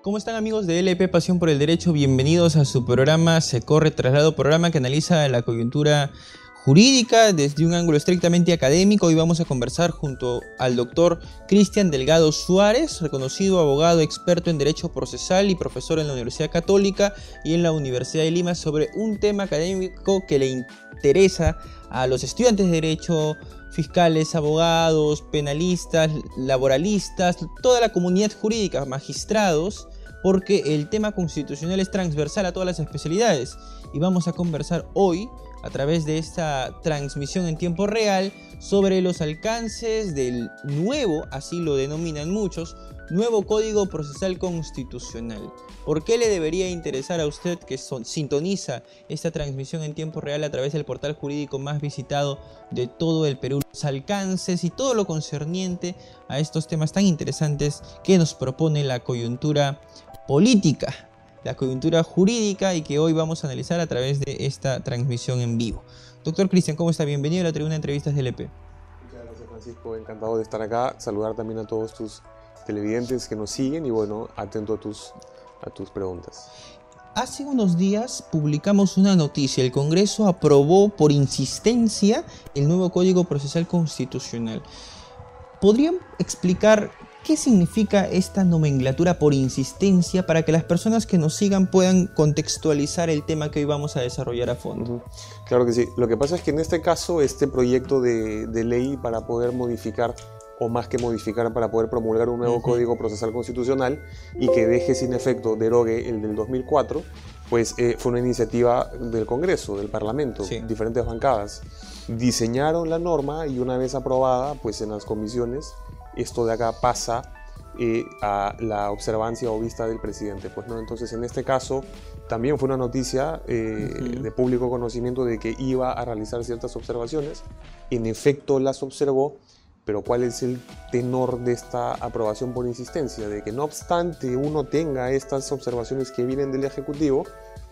¿Cómo están amigos de LP Pasión por el Derecho? Bienvenidos a su programa Se Corre Traslado, programa que analiza la coyuntura jurídica desde un ángulo estrictamente académico. Hoy vamos a conversar junto al doctor Cristian Delgado Suárez, reconocido abogado experto en Derecho Procesal y profesor en la Universidad Católica y en la Universidad de Lima sobre un tema académico que le interesa a los estudiantes de Derecho fiscales, abogados, penalistas, laboralistas, toda la comunidad jurídica, magistrados, porque el tema constitucional es transversal a todas las especialidades. Y vamos a conversar hoy, a través de esta transmisión en tiempo real, sobre los alcances del nuevo, así lo denominan muchos, nuevo Código Procesal Constitucional. ¿Por qué le debería interesar a usted que sintoniza esta transmisión en tiempo real a través del portal jurídico más visitado de todo el Perú? Los alcances y todo lo concerniente a estos temas tan interesantes que nos propone la coyuntura política, la coyuntura jurídica y que hoy vamos a analizar a través de esta transmisión en vivo. Doctor Cristian, ¿cómo está? Bienvenido a la tribuna de entrevistas del EP. Muchas gracias Francisco, encantado de estar acá, saludar también a todos tus televidentes que nos siguen y bueno, atento a tus a tus preguntas. Hace unos días publicamos una noticia. El Congreso aprobó por insistencia el nuevo Código Procesal Constitucional. ¿Podrían explicar qué significa esta nomenclatura por insistencia para que las personas que nos sigan puedan contextualizar el tema que hoy vamos a desarrollar a fondo? Claro que sí. Lo que pasa es que en este caso, este proyecto de, de ley para poder modificar o más que modificar para poder promulgar un nuevo Código Procesal Constitucional y que deje sin efecto, derogue el del 2004, pues eh, fue una iniciativa del Congreso, del Parlamento, diferentes bancadas. Diseñaron la norma y una vez aprobada, pues en las comisiones, esto de acá pasa eh, a la observancia o vista del presidente. Pues, ¿no? Entonces, en este caso, también fue una noticia eh, de público conocimiento de que iba a realizar ciertas observaciones. En efecto, las observó pero ¿cuál es el tenor de esta aprobación por insistencia? De que no obstante uno tenga estas observaciones que vienen del Ejecutivo,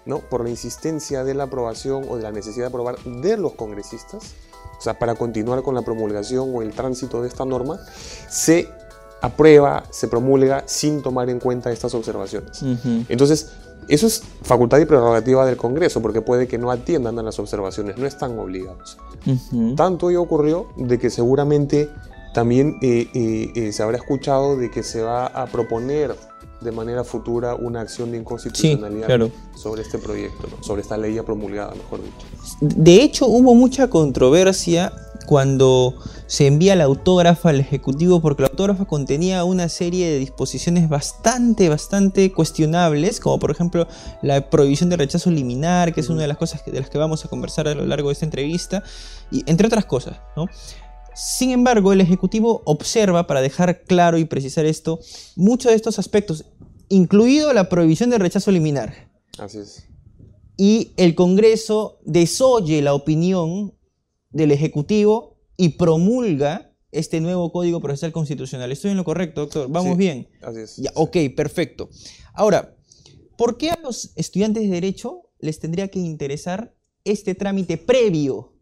¿no? por la insistencia de la aprobación o de la necesidad de aprobar de los congresistas, o sea, para continuar con la promulgación o el tránsito de esta norma, se aprueba, se promulga sin tomar en cuenta estas observaciones. Entonces, eso es facultad y prerrogativa del Congreso, porque puede que no atiendan a las observaciones, no están obligados. Tanto hoy ocurrió de que seguramente también eh, eh, eh, se habrá escuchado de que se va a proponer de manera futura una acción de inconstitucionalidad sobre este proyecto, sobre esta ley ya promulgada, mejor dicho. De hecho, hubo mucha controversia cuando se envía la autógrafa al Ejecutivo porque la autógrafa contenía una serie de disposiciones bastante, bastante cuestionables, como por ejemplo la prohibición de rechazo liminar, que es una de las cosas de las que vamos a conversar a lo largo de esta entrevista, y entre otras cosas, ¿no? Sin embargo, el Ejecutivo observa, para dejar claro y precisar esto, muchos de estos aspectos, incluido la prohibición de rechazo liminar. Así es. Y el Congreso desoye la opinión del Ejecutivo y promulga este nuevo Código Procesal Constitucional. ¿Estoy en lo correcto, doctor? ¿Vamos bien? Así es. Ya, ok, perfecto. Ahora, ¿por qué a los estudiantes de Derecho les tendría que interesar este trámite previo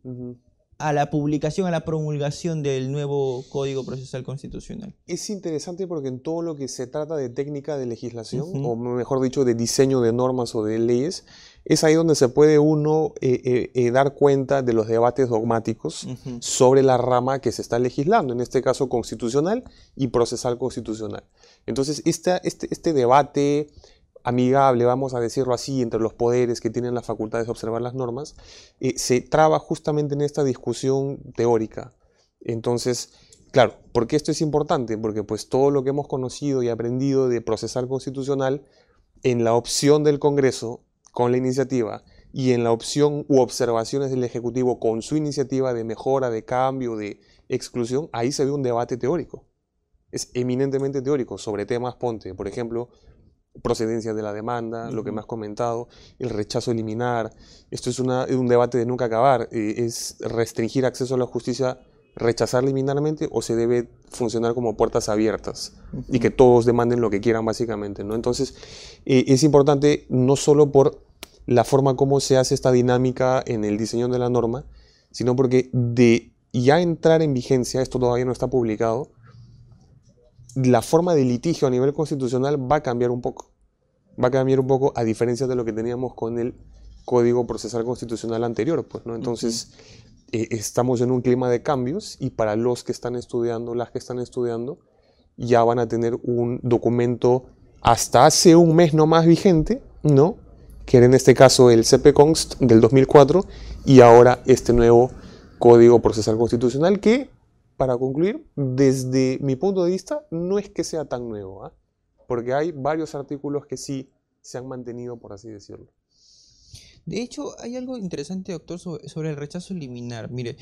a la publicación, a la promulgación del nuevo Código Procesal Constitucional? Es interesante porque en todo lo que se trata de técnica de legislación, o mejor dicho, de diseño de normas o de leyes, es ahí donde se puede uno eh, eh, eh, dar cuenta de los debates dogmáticos sobre la rama que se está legislando, en este caso constitucional y procesal constitucional. Entonces, este, este debate amigable, vamos a decirlo así, entre los poderes que tienen las facultades de observar las normas, eh, se traba justamente en esta discusión teórica. Entonces, claro, ¿por qué esto es importante? Porque pues todo lo que hemos conocido y aprendido de procesal constitucional, en la opción del Congreso con la iniciativa y en la opción u observaciones del Ejecutivo con su iniciativa de mejora, de cambio, de exclusión, ahí se ve un debate teórico. Es eminentemente teórico sobre temas, ponte, por ejemplo, procedencia de la demanda, lo que me has comentado, el rechazo eliminar. Esto es un debate de nunca acabar. Eh, ¿Es restringir acceso a la justicia, rechazar liminarmente o se debe funcionar como puertas abiertas y que todos demanden lo que quieran básicamente? ¿no? Entonces, eh, es importante no solo por la forma como se hace esta dinámica en el diseño de la norma, sino porque de ya entrar en vigencia, esto todavía no está publicado, la forma de litigio a nivel constitucional va a cambiar un poco. Va a cambiar un poco a diferencia de lo que teníamos con el Código Procesal Constitucional anterior, pues, ¿no? Entonces, eh, estamos en un clima de cambios y para los que están estudiando, las que están estudiando, ya van a tener un documento hasta hace un mes no más vigente, ¿no? Que era en este caso el CPConst del 2004 y ahora este nuevo Código Procesal Constitucional que, para concluir, desde mi punto de vista, no es que sea tan nuevo, ¿ah? porque hay varios artículos que sí se han mantenido, por así decirlo. De hecho, hay algo interesante, doctor, sobre, el rechazo liminar. Mire,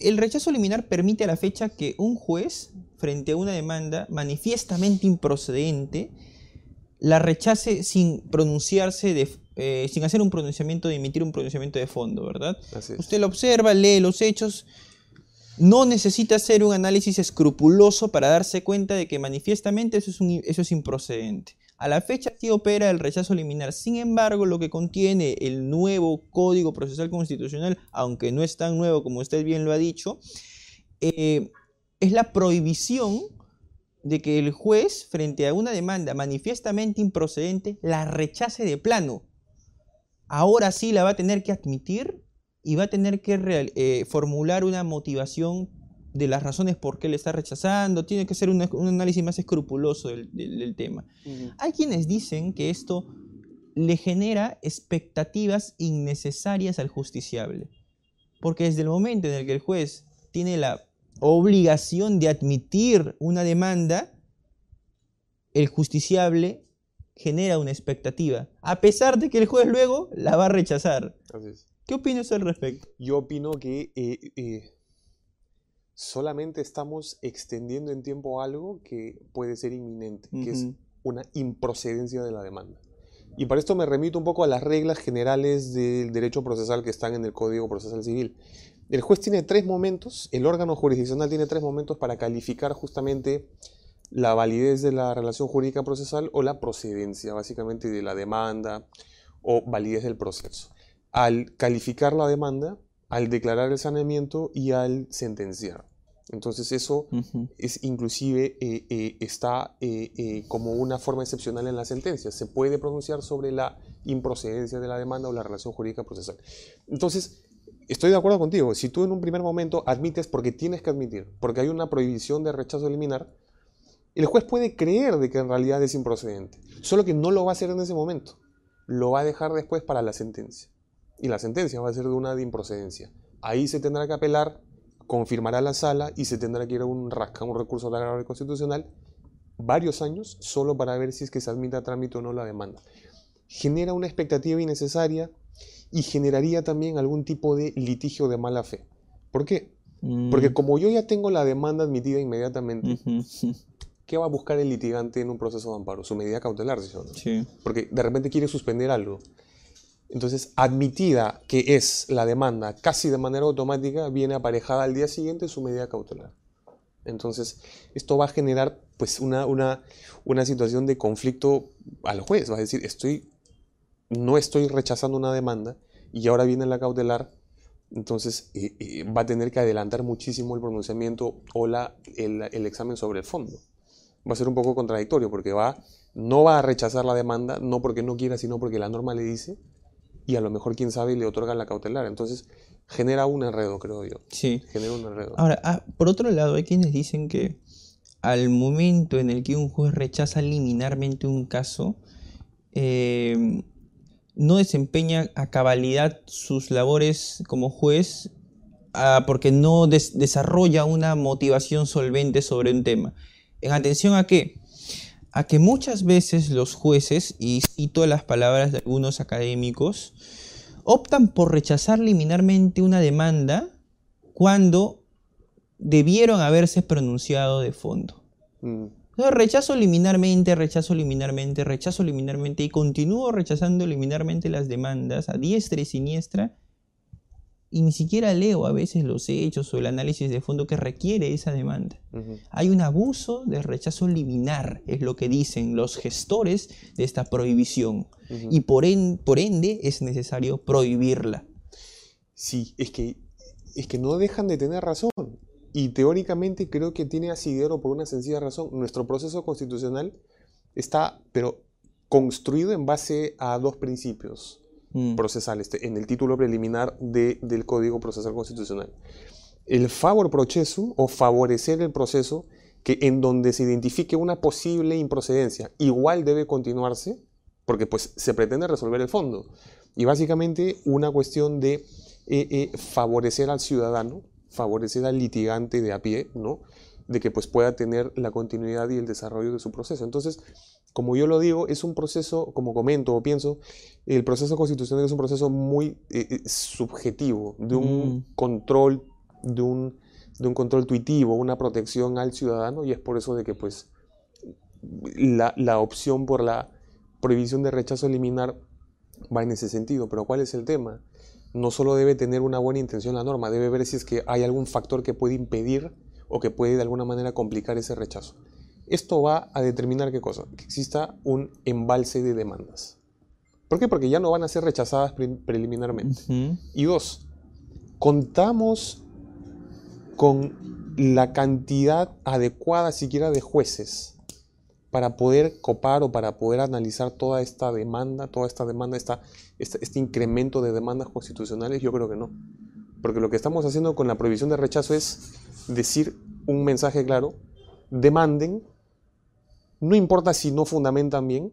el rechazo liminar permite a la fecha que un juez, frente a una demanda manifiestamente improcedente, la rechace sin pronunciarse, de, eh, sin hacer un pronunciamiento de emitir un pronunciamiento de fondo, ¿verdad? Usted lo observa, lee los hechos, no necesita hacer un análisis escrupuloso para darse cuenta de que manifiestamente eso es, improcedente. A la fecha sí opera el rechazo liminar. Sin embargo, lo que contiene el nuevo Código Procesal Constitucional, aunque no es tan nuevo como usted bien lo ha dicho, eh, es la prohibición de que el juez, frente a una demanda manifiestamente improcedente, la rechace de plano. Ahora sí la va a tener que admitir y va a tener que eh, formular una motivación de las razones por qué le está rechazando, tiene que hacer un, análisis más escrupuloso del, tema. Hay quienes dicen que esto le genera expectativas innecesarias al justiciable, porque desde el momento en el que el juez tiene la obligación de admitir una demanda, el justiciable genera una expectativa, a pesar de que el juez luego la va a rechazar. ¿Qué opinas al respecto? Yo opino que eh, eh, solamente estamos extendiendo en tiempo algo que puede ser inminente, que es una improcedencia de la demanda. Y para esto me remito un poco a las reglas generales del derecho procesal que están en el Código Procesal Civil. El juez tiene tres momentos, el órgano jurisdiccional tiene tres momentos para calificar justamente la validez de la relación jurídica procesal o la procedencia, básicamente, de la demanda o validez del proceso. Al calificar la demanda, al declarar el saneamiento y al sentenciar. Entonces eso es inclusive eh, eh, está eh, como una forma excepcional en la sentencia. Se puede pronunciar sobre la improcedencia de la demanda o la relación jurídica procesal. Entonces, estoy de acuerdo contigo. Si tú en un primer momento admites porque tienes que admitir, porque hay una prohibición de rechazo eliminar, el juez puede creer de que en realidad es improcedente. Solo que no lo va a hacer en ese momento. Lo va a dejar después para la sentencia y la sentencia va a ser de una de improcedencia. Ahí se tendrá que apelar, confirmará la sala y se tendrá que ir a un RACA, un recurso de agravio constitucional, varios años solo para ver si es que se admite a trámite o no la demanda. Genera una expectativa innecesaria y generaría también algún tipo de litigio de mala fe. ¿Por qué? Mm. Porque como yo ya tengo la demanda admitida inmediatamente, ¿qué va a buscar el litigante en un proceso de amparo? Su medida cautelar, ¿sí Sí. Porque de repente quiere suspender algo. Entonces, admitida que es la demanda casi de manera automática, viene aparejada al día siguiente su medida cautelar. Entonces, esto va a generar pues una, una, situación de conflicto al juez. Va a decir, estoy, no estoy rechazando una demanda y ahora viene la cautelar, entonces eh, eh, va a tener que adelantar muchísimo el pronunciamiento o la, el, el, examen sobre el fondo. Va a ser un poco contradictorio porque va, no va a rechazar la demanda, no porque no quiera, sino porque la norma le dice, y a lo mejor, quién sabe, le otorga la cautelar. Entonces, genera un enredo, creo yo. Sí. Genera un enredo. Ahora, ah, por otro lado, hay quienes dicen que al momento en el que un juez rechaza liminarmente un caso, eh, no desempeña a cabalidad sus labores como juez ah, porque no desarrolla una motivación solvente sobre un tema. En atención a qué? A que muchas veces los jueces, y cito las palabras de algunos académicos, optan por rechazar liminarmente una demanda cuando debieron haberse pronunciado de fondo. Mm. rechazo liminarmente, rechazo liminarmente, rechazo liminarmente y continúo rechazando liminarmente las demandas a diestra y siniestra y ni siquiera leo a veces los hechos o el análisis de fondo que requiere esa demanda. Hay un abuso de rechazo liminar, es lo que dicen los gestores de esta prohibición, y por, por, ende es necesario prohibirla. Sí, es que, es que no dejan de tener razón. Y teóricamente creo que tiene asidero por una sencilla razón. Nuestro proceso constitucional está, pero construido en base a dos principios Mm. procesales en el título preliminar de- del Código Procesal Constitucional. El favor procesum o favorecer el proceso que en donde se identifique una posible improcedencia igual debe continuarse porque pues se pretende resolver el fondo. Y básicamente una cuestión de eh, eh, favorecer al ciudadano, favorecer al litigante de a pie, ¿no? De que pues pueda tener la continuidad y el desarrollo de su proceso. Entonces, como yo lo digo, es un proceso, como comento o pienso, el proceso constitucional es un proceso muy eh, eh, subjetivo, de un Mm. control, de un, de un control tuitivo, una protección al ciudadano, y es por eso de que pues la, la opción por la prohibición de rechazo eliminar va en ese sentido. Pero ¿cuál es el tema? No solo debe tener una buena intención la norma, debe ver si es que hay algún factor que puede impedir o que puede de alguna manera complicar ese rechazo. Esto va a determinar qué cosa? Que exista un embalse de demandas. ¿Por qué? Porque ya no van a ser rechazadas pre- preliminarmente. Y dos, contamos con la cantidad adecuada siquiera de jueces para poder copar o para poder analizar toda esta demanda, toda esta demanda, esta, este, este incremento de demandas constitucionales, yo creo que no. Porque lo que estamos haciendo con la prohibición de rechazo es decir un mensaje claro, demanden, no importa si no fundamentan bien,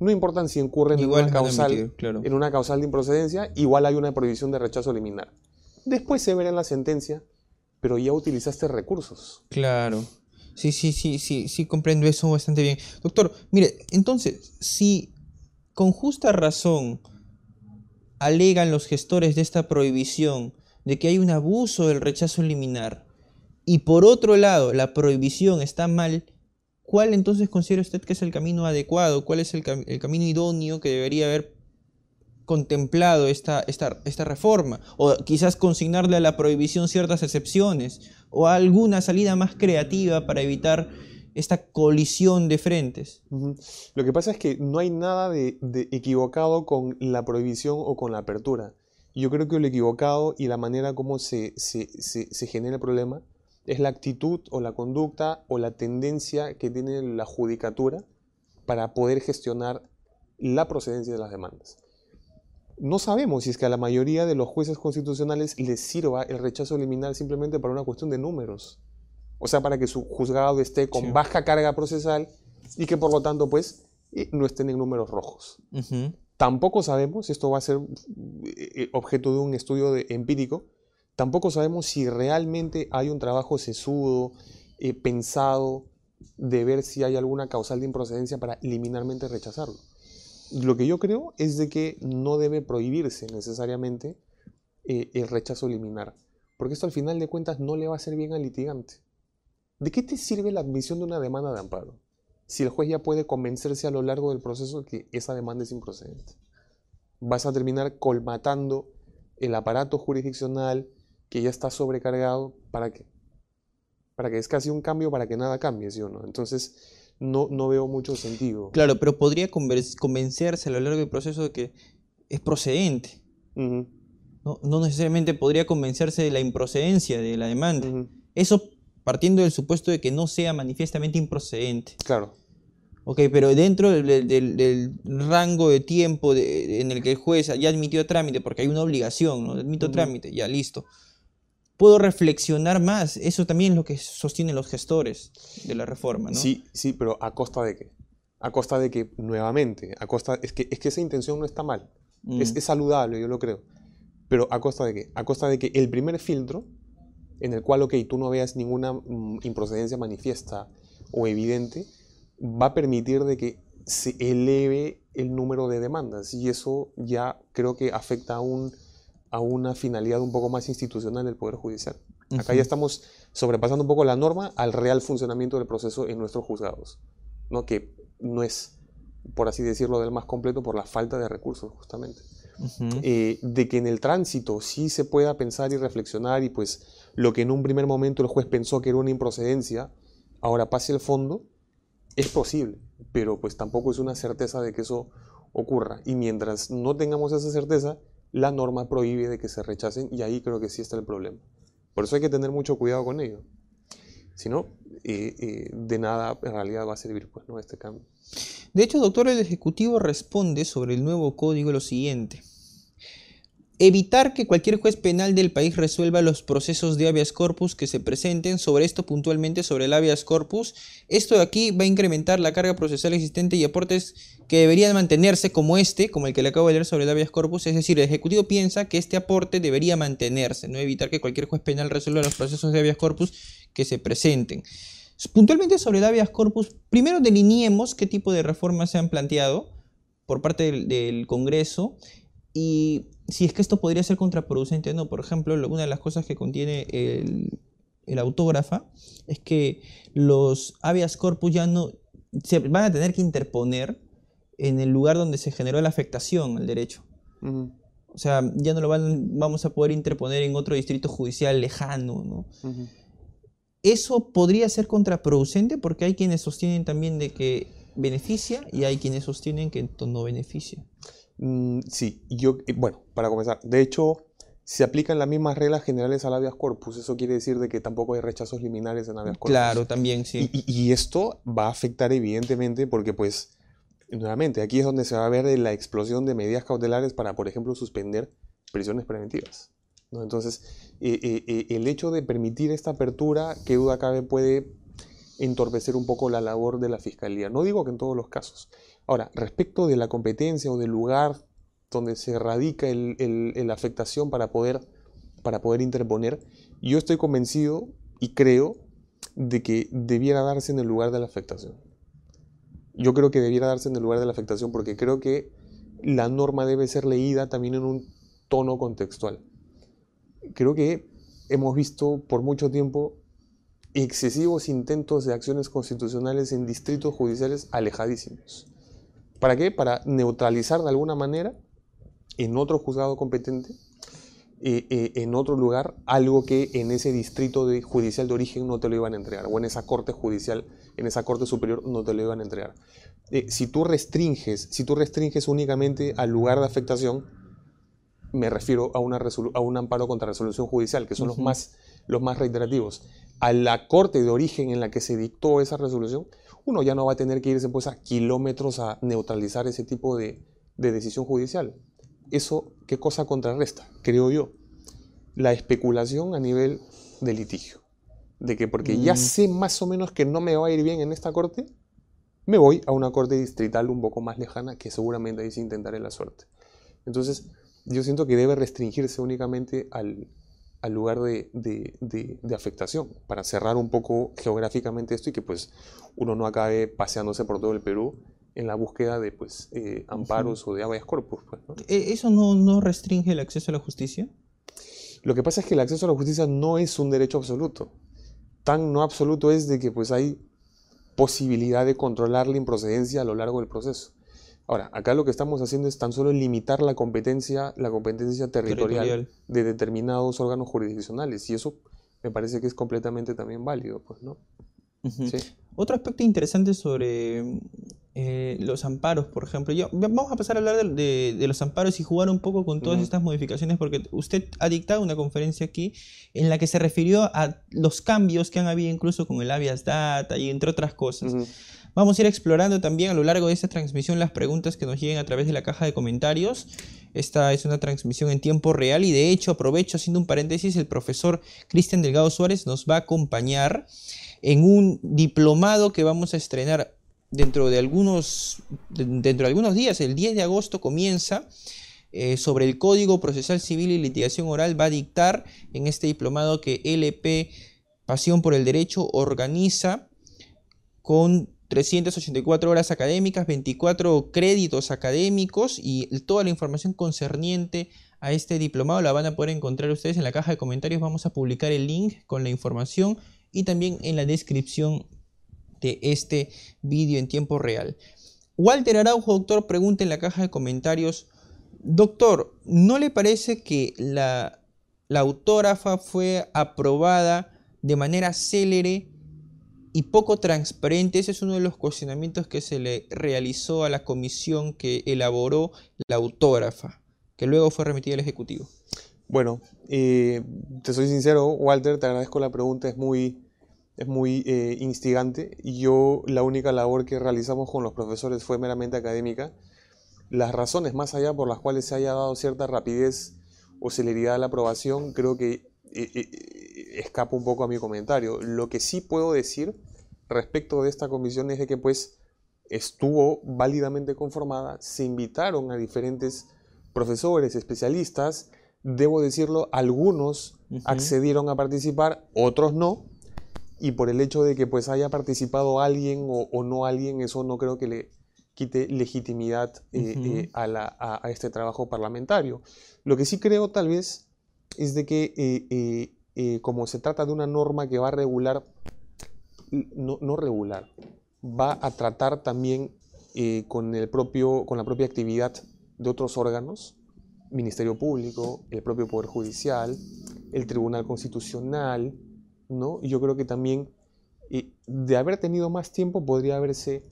no importa si incurren en una causal, claro. en una causal de improcedencia, igual hay una prohibición de rechazo liminar. Después se verá en la sentencia, pero ya utilizaste recursos. Claro. Sí, sí, sí, sí, sí, comprendo eso bastante bien. Doctor, mire, entonces, si con justa razón alegan los gestores de esta prohibición de que hay un abuso del rechazo liminar, y por otro lado la prohibición está mal, ¿cuál entonces considera usted que es el camino adecuado? ¿Cuál es el, cam- el camino idóneo que debería haber contemplado esta, reforma? O quizás consignarle a la prohibición ciertas excepciones, o alguna salida más creativa para evitar esta colisión de frentes. Lo que pasa es que no hay nada de, equivocado con la prohibición o con la apertura. Yo creo que lo equivocado y la manera como se genera el problema es la actitud o la conducta o la tendencia que tiene la judicatura para poder gestionar la procedencia de las demandas. No sabemos si es que a la mayoría de los jueces constitucionales les sirva el rechazo liminar simplemente para una cuestión de números. O sea, para que su juzgado esté con Sí. baja carga procesal y que por lo tanto pues eh, no estén en números rojos. Tampoco sabemos, esto va a ser eh, eh, objeto de un estudio de- empírico, tampoco sabemos si realmente hay un trabajo sesudo, eh, pensado, de ver si hay alguna causal de improcedencia para liminarmente rechazarlo. Lo que yo creo es de que no debe prohibirse necesariamente eh, el rechazo liminar, porque esto al final de cuentas no le va a hacer bien al litigante. ¿De qué te sirve la admisión de una demanda de amparo? Si el juez ya puede convencerse a lo largo del proceso que esa demanda es improcedente. Vas a terminar colmatando el aparato jurisdiccional que ya está sobrecargado. ¿Para qué? Para que es casi un cambio para que nada cambie, ¿sí o no? Entonces, no, no veo mucho sentido. Claro, pero podría convencerse a lo largo del proceso de que es procedente. No, no necesariamente podría convencerse de la improcedencia de la demanda. Eso partiendo del supuesto de que no sea manifiestamente improcedente. Claro. Ok, pero dentro del, del- del- del rango de tiempo de- en el que el juez ya admitió trámite, porque hay una obligación, ¿no? Admito trámite, ya listo. Puedo reflexionar más. Eso también es lo que sostienen los gestores de la reforma, ¿no? Sí, sí, pero ¿a costa de qué? A costa de que, nuevamente, a costa, es que, es que esa intención no está mal. Mm. Es, es saludable, yo lo creo. Pero ¿a costa de qué? A costa de que el primer filtro, en el cual, ok, tú no veas ninguna mm, improcedencia manifiesta o evidente, va a permitir de que se eleve el número de demandas. Y eso ya creo que afecta a, un, a una finalidad un poco más institucional del Poder Judicial. Acá Ujú. ya estamos sobrepasando un poco la norma al real funcionamiento del proceso en nuestros juzgados, ¿no? que no es, por así decirlo, del más completo por la falta de recursos, justamente. Eh, de que en el tránsito sí se pueda pensar y reflexionar y pues lo que en un primer momento el juez pensó que era una improcedencia, ahora pase el fondo, es posible, pero pues tampoco es una certeza de que eso ocurra. Y mientras no tengamos esa certeza, la norma prohíbe de que se rechacen y ahí creo que sí está el problema. Por eso hay que tener mucho cuidado con ello. Si no, eh, eh, de nada en realidad va a servir pues, ¿no? este cambio. De hecho, doctor, el Ejecutivo responde sobre el nuevo código lo siguiente. Evitar que cualquier juez penal del país resuelva los procesos de habeas corpus que se presenten, sobre esto puntualmente sobre el habeas corpus. Esto de aquí va a incrementar la carga procesal existente y aportes que deberían mantenerse como este, como el que le acabo de leer sobre el habeas corpus. Es decir, el Ejecutivo piensa que este aporte debería mantenerse, no evitar que cualquier juez penal resuelva los procesos de habeas corpus que se presenten. Puntualmente sobre el habeas corpus, primero delineemos qué tipo de reformas se han planteado por parte del, del Congreso y si es que esto podría ser contraproducente o no. Por ejemplo, una de las cosas que contiene el, autógrafa es que los habeas corpus ya no se van a tener que interponer en el lugar donde se generó la afectación al derecho. O sea, ya no lo van, vamos a poder interponer en otro distrito judicial lejano, ¿no? Eso podría ser contraproducente porque hay quienes sostienen también de que beneficia y hay quienes sostienen que no beneficia. Mm, sí, yo, eh, bueno, para comenzar, de hecho, se aplican las mismas reglas generales al habeas corpus. Eso quiere decir de que tampoco hay rechazos liminales en habeas corpus. Claro, también, sí. Y, esto va a afectar evidentemente porque, pues, nuevamente, aquí es donde se va a ver la explosión de medidas cautelares para, por ejemplo, suspender prisiones preventivas. ¿no? Entonces, eh, eh, el hecho de permitir esta apertura, qué duda cabe, puede entorpecer un poco la labor de la Fiscalía. No digo que en todos los casos, Ahora, respecto de la competencia o del lugar donde se radica la afectación para poder, para poder interponer, yo estoy convencido y creo de que debiera darse en el lugar de la afectación. Yo creo que debiera darse en el lugar de la afectación porque creo que la norma debe ser leída también en un tono contextual. Creo que hemos visto por mucho tiempo excesivos intentos de acciones constitucionales en distritos judiciales alejadísimos. ¿Para qué? Para neutralizar de alguna manera en otro juzgado competente, eh, eh, en otro lugar, algo que en ese distrito de, judicial de origen no te lo iban a entregar, o en esa corte judicial, en esa corte superior no te lo iban a entregar. Eh, si tú restringes, si tú restringes únicamente al lugar de afectación, me refiero a, una a un amparo contra resolución judicial, que son los, más, los más reiterativos, a la corte de origen en la que se dictó esa resolución, uno ya no va a tener que irse pues a kilómetros a neutralizar ese tipo de, decisión judicial. Eso, ¿qué cosa contrarresta? Creo yo. La especulación a nivel de litigio. De que porque ya mm. sé más o menos que no me va a ir bien en esta corte, me voy a una corte distrital un poco más lejana que seguramente ahí se intentaré la suerte. Entonces, yo siento que debe restringirse únicamente al, al lugar de, afectación, para cerrar un poco geográficamente esto y que pues uno no acabe paseándose por todo el Perú en la búsqueda de pues eh, amparos o de habeas corpus. Pues, ¿E-, ¿Eso no, no restringe el acceso a la justicia? Lo que pasa es que el acceso a la justicia no es un derecho absoluto. Tan no absoluto es de que pues hay posibilidad de controlar la improcedencia a lo largo del proceso. Ahora, acá lo que estamos haciendo es tan solo limitar la competencia, la competencia territorial, de determinados órganos jurisdiccionales y eso me parece que es completamente también válido, pues, ¿no? Otro aspecto interesante sobre eh, los amparos, por ejemplo. Yo, vamos a pasar a hablar de, los amparos y jugar un poco con todas estas modificaciones, porque usted ha dictado una conferencia aquí en la que se refirió a los cambios que han habido incluso con el habeas data y entre otras cosas. Vamos a ir explorando también a lo largo de esta transmisión las preguntas que nos lleguen a través de la caja de comentarios. Esta es una transmisión en tiempo real y de hecho aprovecho haciendo un paréntesis, el profesor Cristian Delgado Suárez nos va a acompañar en un diplomado que vamos a estrenar dentro de algunos, dentro de algunos días, el 10 de agosto comienza. Eh, sobre el Código Procesal Civil y Litigación Oral va a dictar en este diplomado que LP Pasión por el Derecho organiza con 384 horas académicas, 24 créditos académicos y toda la información concerniente a este diplomado la van a poder encontrar ustedes en la caja de comentarios. Vamos a publicar el link con la información y también en la descripción de este vídeo en tiempo real. Walter Araujo, doctor, pregunta en la caja de comentarios, doctor, ¿no le parece que la, la autógrafa fue aprobada de manera célere y poco transparente. Ese es uno de los cuestionamientos que se le realizó a la comisión que elaboró la autógrafa, que luego fue remitida al Ejecutivo. Bueno, eh, te soy sincero, Walter, te agradezco la pregunta, es muy, es muy eh, instigante. Yo la única labor que realizamos con los profesores fue meramente académica. Las razones más allá por las cuales se haya dado cierta rapidez o celeridad a la aprobación, creo que eh, escapa un poco a mi comentario. Lo que sí puedo decir respecto de esta comisión es de que pues estuvo válidamente conformada, se invitaron a diferentes profesores, especialistas, debo decirlo, algunos accedieron a participar, otros no, y por el hecho de que pues haya participado alguien o, no alguien, eso no creo que le quite legitimidad eh, eh, a, este trabajo parlamentario. Lo que sí creo tal vez es de que eh, como se trata de una norma que va a regular, no, regular, va a tratar también con, el propio, con la propia actividad de otros órganos, Ministerio Público, el propio Poder Judicial, el Tribunal Constitucional, ¿no? Y yo creo que también eh, de haber tenido más tiempo podría haberse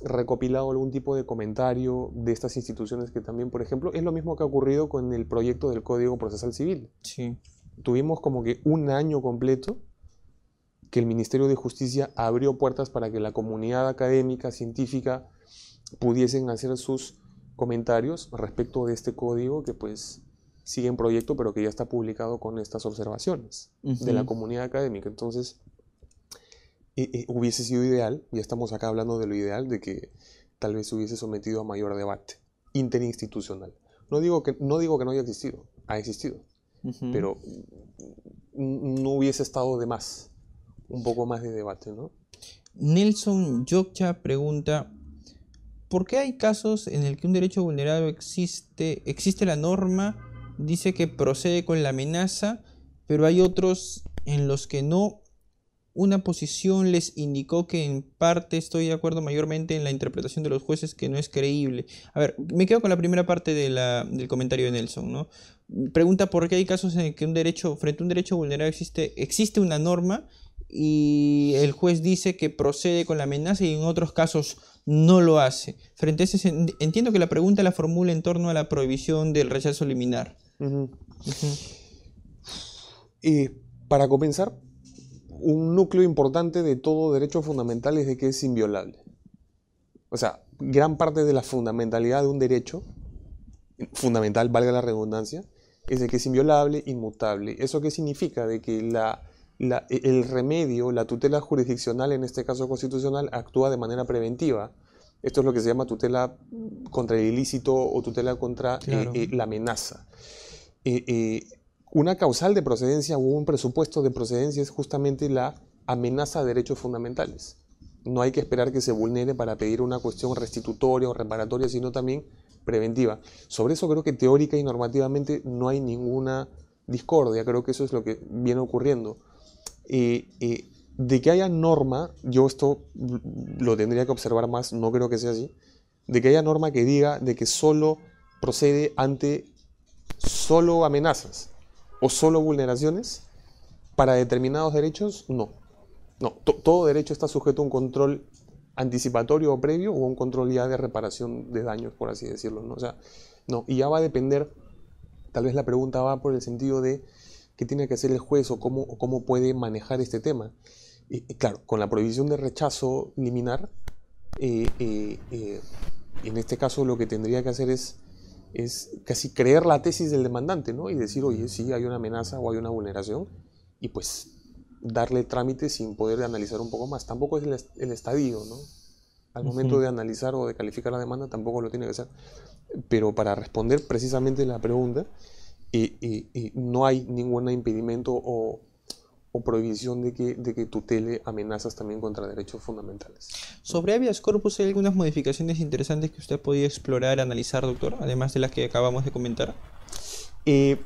recopilado algún tipo de comentario de estas instituciones que también, por ejemplo, es lo mismo que ha ocurrido con el proyecto del Código Procesal Civil. Sí. Tuvimos como que un año completo que el Ministerio de Justicia abrió puertas para que la comunidad académica, científica, pudiesen hacer sus comentarios respecto de este código que pues sigue en proyecto, pero que ya está publicado con estas observaciones de la comunidad académica. Entonces, eh, eh, hubiese sido ideal, ya estamos acá hablando de lo ideal, de que tal vez se hubiese sometido a mayor debate interinstitucional. No digo que no, digo que no haya existido, ha existido, pero no hubiese estado de más, un poco más de debate, ¿no? Nelson Yokcha pregunta, ¿por qué hay casos en el que un derecho vulnerado existe, existe la norma dice que procede con la amenaza, pero hay otros en los que no. Una posición les indicó que en parte estoy de acuerdo mayormente en la interpretación de los jueces que no es creíble. A ver, me quedo con la primera parte del comentario de Nelson, ¿no? Pregunta por qué hay casos en que un derecho, frente a un derecho vulnerado existe, existe una norma y el juez dice que procede con la amenaza y en otros casos no lo hace. Frente a ese, entiendo que la pregunta la formula en torno a la prohibición del rechazo liminar. Y para comenzar, un núcleo importante de todo derecho fundamental es de que es inviolable. O sea, gran parte de la fundamentalidad de un derecho, fundamental, valga la redundancia, es de que es inviolable, inmutable. ¿Eso qué significa? De que la, el remedio, la tutela jurisdiccional, en este caso constitucional, actúa de manera preventiva. Esto es lo que se llama tutela contra el ilícito o tutela contra eh, eh, la amenaza. Eh, eh, una causal de procedencia o un presupuesto de procedencia es justamente la amenaza de derechos fundamentales. No hay que esperar que se vulnere para pedir una cuestión restitutoria o reparatoria, sino también preventiva. Sobre eso creo que teórica y normativamente no hay ninguna discordia, creo que eso es lo que viene ocurriendo. Eh, de que haya norma, yo esto lo tendría que observar más, no creo que sea así, de que haya norma que diga de que solo procede ante solo amenazas o solo vulneraciones para determinados derechos, no. No, todo derecho está sujeto a un control anticipatorio o previo o un control ya de reparación de daños, por así decirlo. ¿no? O sea, no, y ya va a depender, tal vez la pregunta va por el sentido de qué tiene que hacer el juez o cómo, cómo puede manejar este tema. Y, claro, con la prohibición de rechazo liminar, eh, eh, eh, en este caso lo que tendría que hacer es es casi creer la tesis del demandante, ¿no? Y decir, oye, sí, hay una amenaza o hay una vulneración, y pues darle trámite sin poder analizar un poco más. Tampoco es el, estadio, ¿no? Al momento de analizar o de calificar la demanda tampoco lo tiene que hacer. Pero para responder precisamente la pregunta, y no hay ningún impedimento o, o prohibición de que, de que tutele amenazas también contra derechos fundamentales. Sobre habeas corpus, ¿hay algunas modificaciones interesantes que usted podía explorar, analizar, doctor, además de las que acabamos de comentar? Eh,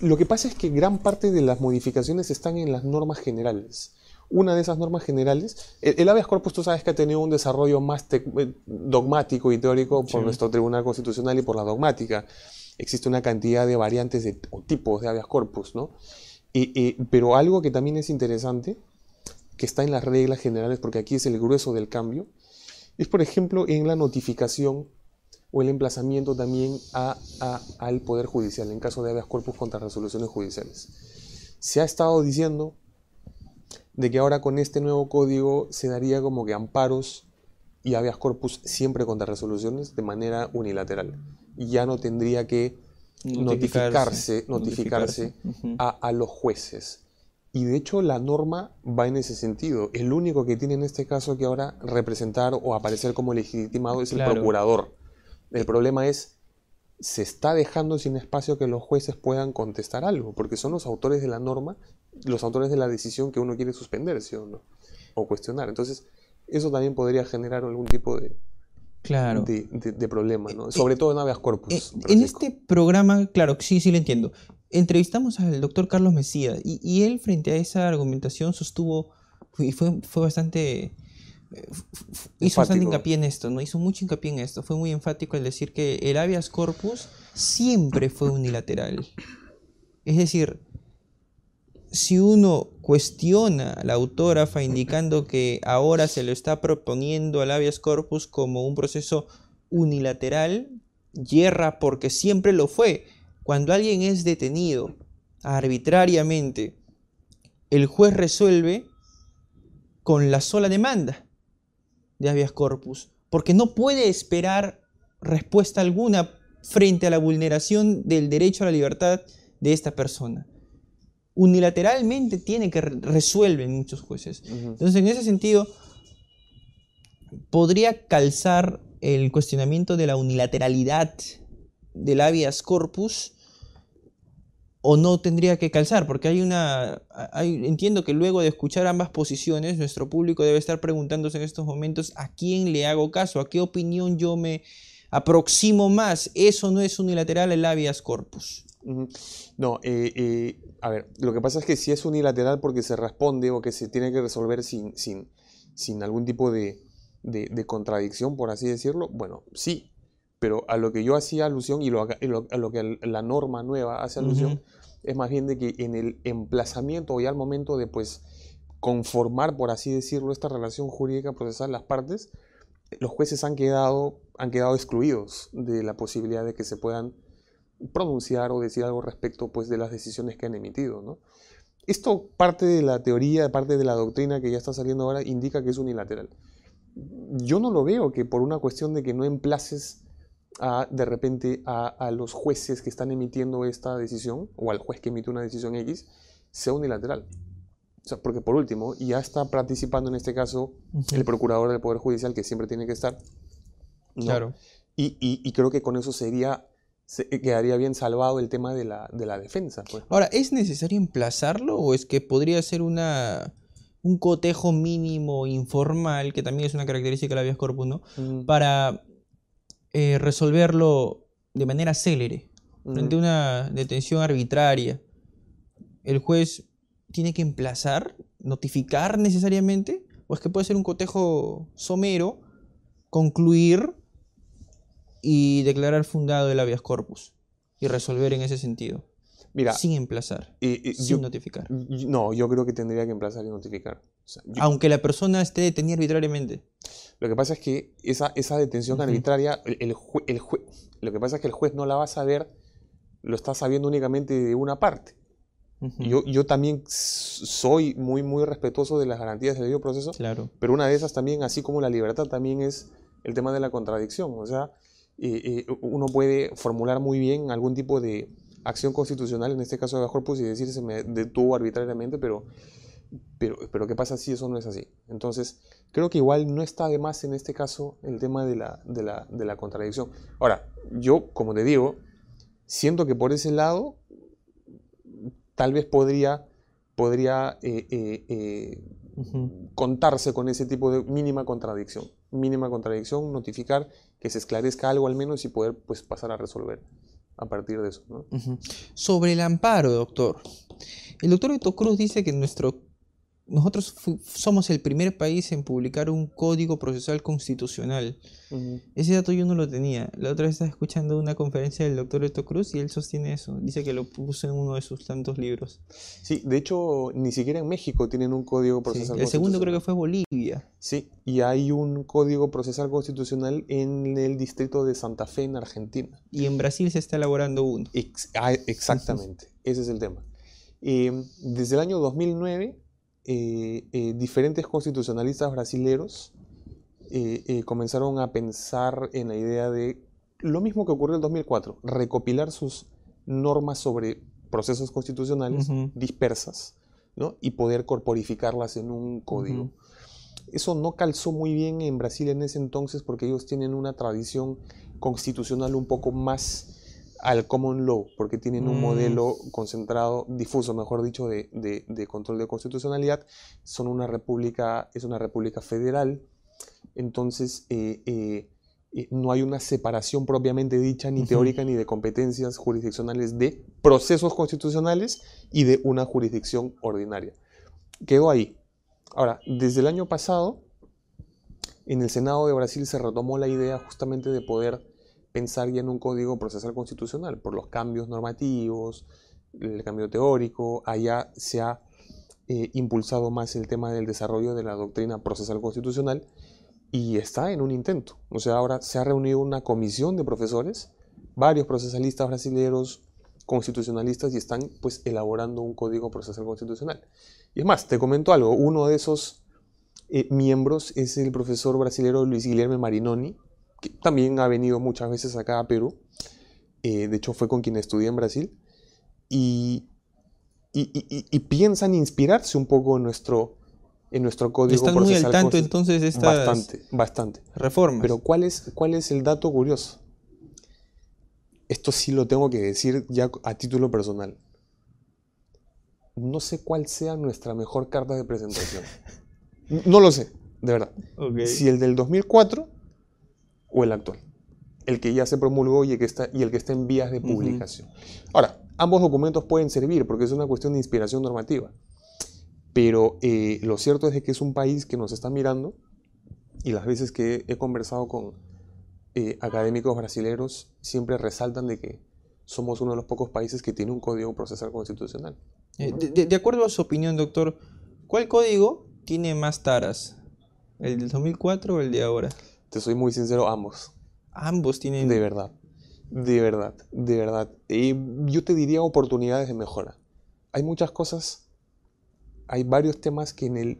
lo que pasa es que gran parte de las modificaciones están en las normas generales. Una de esas normas generales, el, habeas corpus tú sabes que ha tenido un desarrollo más eh, dogmático y teórico por nuestro Tribunal Constitucional y por la dogmática. Existe una cantidad de variantes de, o tipos de habeas corpus, ¿no? pero algo que también es interesante, que está en las reglas generales, porque aquí es el grueso del cambio, es por ejemplo en la notificación o el emplazamiento también al Poder Judicial en caso de habeas corpus contra resoluciones judiciales. Se ha estado diciendo de que ahora con este nuevo código se daría como que amparos y habeas corpus siempre contra resoluciones de manera unilateral. Y ya no tendría que notificarse, notificarse, a, a, los jueces. Y de hecho la norma va en ese sentido. El único que tiene en este caso que ahora representar o aparecer como legitimado es el procurador. El problema es, se está dejando sin espacio que los jueces puedan contestar algo, porque son los autores de la norma, los autores de la decisión que uno quiere suspender, ¿sí o no? O cuestionar. Entonces, eso también podría generar algún tipo de, claro. de, problema, ¿no? Sobre todo en habeas corpus. Eh, en este programa, claro, sí, sí lo entiendo. Entrevistamos al doctor Carlos Mesía y, él frente a esa argumentación sostuvo, y fue, fue bastante... Hizo bastante hincapié en esto, ¿no? Hizo mucho hincapié en esto. Fue muy enfático al decir que el habeas corpus siempre fue unilateral. Es decir, si uno cuestiona a la autógrafa indicando que ahora se lo está proponiendo al habeas corpus como un proceso unilateral, yerra porque siempre lo fue. Cuando alguien es detenido arbitrariamente, el juez resuelve con la sola demanda de habeas corpus, porque no puede esperar respuesta alguna frente a la vulneración del derecho a la libertad de esta persona unilateralmente tiene que resuelven muchos jueces. Entonces, en ese sentido, podría calzar el cuestionamiento de la unilateralidad del habeas corpus o no tendría que calzar, porque hay una, entiendo que luego de escuchar ambas posiciones, nuestro público debe estar preguntándose en estos momentos a quién le hago caso, a qué opinión yo me aproximo más. Eso no es unilateral el habeas corpus. No, eh, eh, a ver, lo que pasa es que si es unilateral porque se responde o que se tiene que resolver sin, sin, sin algún tipo de, de, contradicción, por así decirlo, bueno, sí, pero a lo que yo hacía alusión y, lo, a lo que la norma nueva hace alusión es más bien de que en el emplazamiento o ya al momento de pues conformar, por así decirlo, esta relación jurídica procesal, las partes, los jueces han quedado, han quedado excluidos de la posibilidad de que se puedan pronunciar o decir algo respecto pues, de las decisiones que han emitido. ¿no? Esto parte de la teoría, parte de la doctrina que ya está saliendo ahora, indica que es unilateral. Yo no lo veo que por una cuestión de que no emplaces a, de repente a, los jueces que están emitiendo esta decisión, o al juez que emite una decisión X, sea unilateral. O sea, porque por último, ya está participando en este caso el procurador del Poder Judicial, que siempre tiene que estar. Claro. Y, y, creo que con eso sería eh, quedaría bien salvado el tema de la, de la defensa. Pues. Ahora, ¿es necesario emplazarlo o es que podría ser una, un cotejo mínimo informal, que también es una característica de la habeas corpus, ¿no? Para eh, resolverlo de manera célere, frente a una detención arbitraria. ¿El juez tiene que emplazar, notificar necesariamente? ¿O es que puede ser un cotejo somero, concluir y declarar fundado el habeas corpus y resolver en ese sentido. Mira, sin emplazar, sin notificar. No, yo creo que tendría que emplazar y notificar. Aunque la persona esté detenida arbitrariamente. Lo que pasa es que esa, esa detención arbitraria, el, el, lo que pasa es que el juez no la va a saber, lo está sabiendo únicamente de una parte. yo, yo también soy muy, muy respetuoso de las garantías del debido proceso, claro. pero una de esas también, así como la libertad, también es el tema de la contradicción. O sea, uno puede formular muy bien algún tipo de acción constitucional, en este caso de corpus, y decir se me detuvo arbitrariamente, pero, pero, pero ¿qué pasa si eso no es así? Entonces, creo que igual no está de más en este caso el tema de la, de la, de la contradicción. Ahora, yo, como te digo, siento que por ese lado tal vez podría, podría eh, eh, eh, contarse con ese tipo de mínima contradicción. Mínima contradicción, notificar que se esclarezca algo al menos y poder pues, pasar a resolver a partir de eso. Sobre el amparo, doctor. El doctor Eto Cruz dice que nuestro nosotros somos el primer país en publicar un código procesal constitucional. Ese dato yo no lo tenía. La otra vez estaba escuchando una conferencia del doctor Eto Cruz y él sostiene eso. Dice que lo puso en uno de sus tantos libros. Sí, de hecho, ni siquiera en México tienen un código procesal El segundo creo que fue Bolivia. Sí, y hay un código procesal constitucional en el distrito de Santa Fe, en Argentina. Y en Brasil se está elaborando uno. Ah, exactamente, ese es el tema. Eh, desde el año 2009 diferentes constitucionalistas brasileños comenzaron a pensar en la idea de lo mismo que ocurrió en el 2004, recopilar sus normas sobre procesos constitucionales dispersas ¿no? y poder corporificarlas en un código. Eso no calzó muy bien en Brasil en ese entonces porque ellos tienen una tradición constitucional un poco más al common law, porque tienen un mm. modelo concentrado, difuso, mejor dicho, de, de, control de constitucionalidad. Son una república, es una república federal, entonces eh, eh, eh, no hay una separación propiamente dicha, ni teórica, ni de competencias jurisdiccionales de procesos constitucionales y de una jurisdicción ordinaria. Quedó ahí. Ahora, desde el año pasado, en el Senado de Brasil se retomó la idea justamente de poder pensar ya en un código procesal constitucional por los cambios normativos, el cambio teórico. Allá se ha eh, impulsado más el tema del desarrollo de la doctrina procesal constitucional y está en un intento. O sea, ahora se ha reunido una comisión de profesores, varios procesalistas brasileños, constitucionalistas, y están pues elaborando un código procesal constitucional. Y es más, te comento algo, uno de esos eh, miembros es el profesor brasileño Luis Guilherme Marinoni, que también ha venido muchas veces acá a Perú, eh, de hecho fue con quien estudié en Brasil, y, y, y piensan inspirarse un poco en nuestro en nuestro código Están muy al tanto entonces estas bastante, bastante. reformas. Pero ¿cuál es, ¿cuál es el dato curioso? Esto sí lo tengo que decir ya a título personal. No sé cuál sea nuestra mejor carta de presentación. no lo sé, de verdad. Si el del 2004 o el actual. El que ya se promulgó y el que está, y el que está en vías de publicación. Ahora, ambos documentos pueden servir porque es una cuestión de inspiración normativa. Pero eh, lo cierto es que es un país que nos está mirando y las veces que he conversado con eh, académicos brasileños siempre resaltan de que somos uno de los pocos países que tiene un código procesal constitucional. Eh, de, acuerdo a su opinión, doctor, ¿cuál código tiene más taras? ¿El del 2004 o el de ahora? Te soy muy sincero, ambos. Ambos tienen... De verdad, de verdad, de verdad. yo te diría oportunidades de mejora. Hay muchas cosas hay varios temas que, en el,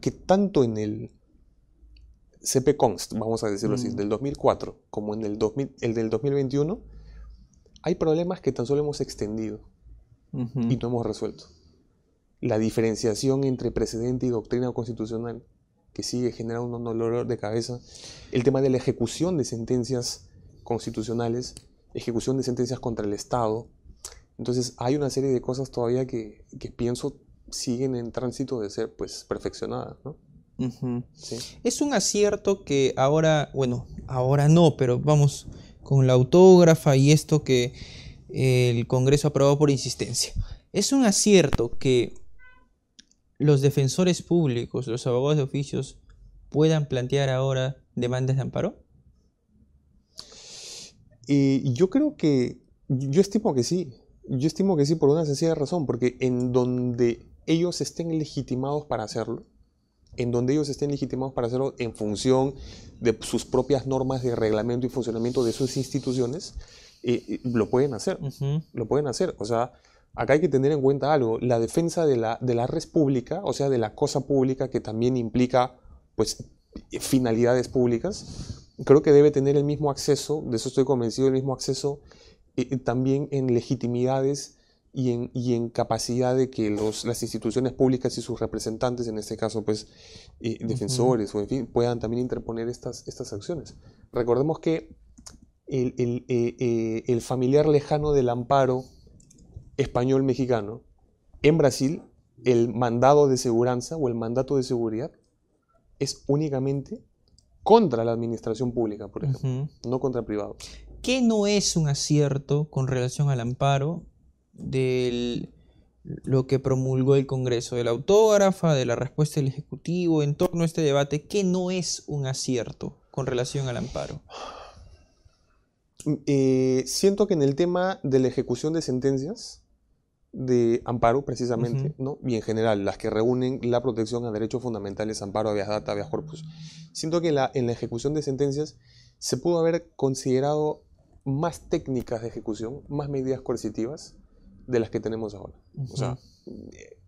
que tanto en el CP Const, vamos a decirlo así, mm. del 2004 como en el, 2000, el del 2021, hay problemas que tan solo hemos extendido y no hemos resuelto. La diferenciación entre precedente y doctrina constitucional, que sigue generando un dolor de cabeza. El tema de la ejecución de sentencias constitucionales, ejecución de sentencias contra el Estado. Entonces hay una serie de cosas todavía que, que pienso siguen en tránsito de ser pues perfeccionadas, ¿no? Es un acierto que ahora, bueno, ahora no, pero vamos con la autógrafa y esto que el Congreso aprobó por insistencia. Es un acierto que los defensores públicos, los abogados de oficios, puedan plantear ahora demandas de amparo? Y yo creo que, yo estimo que sí, yo estimo que sí por una sencilla razón, porque en donde ellos estén legitimados para hacerlo, en donde ellos estén legitimados para hacerlo en función de sus propias normas de reglamento y funcionamiento de sus instituciones, eh, eh, lo pueden hacer, lo pueden hacer. O sea, acá hay que tener en cuenta algo, la defensa de la, de la red pública, o sea, de la cosa pública que también implica, pues, finalidades públicas, creo que debe tener el mismo acceso, de eso estoy convencido, el mismo acceso eh, también en legitimidades y en, capacidad de que los, las instituciones públicas y sus representantes, en este caso pues eh, defensores o en fin, puedan también interponer estas, estas acciones. Recordemos que el, el, eh, eh, el familiar lejano del amparo español-mexicano, en Brasil el mandado de seguridad o el mandato de seguridad es únicamente contra la administración pública, por ejemplo, no contra privados. ¿Qué no es un acierto con relación al amparo de lo que promulgó el Congreso, de la autógrafa, de la respuesta del Ejecutivo en torno a este debate, que no es un acierto con relación al amparo? Eh, siento que en el tema de la ejecución de sentencias, de amparo precisamente, ¿no? y en general las que reúnen la protección a derechos fundamentales, amparo, habeas data, habeas corpus, siento que la, en la ejecución de sentencias se pudo haber considerado más técnicas de ejecución, más medidas coercitivas, de las que tenemos ahora. O sea,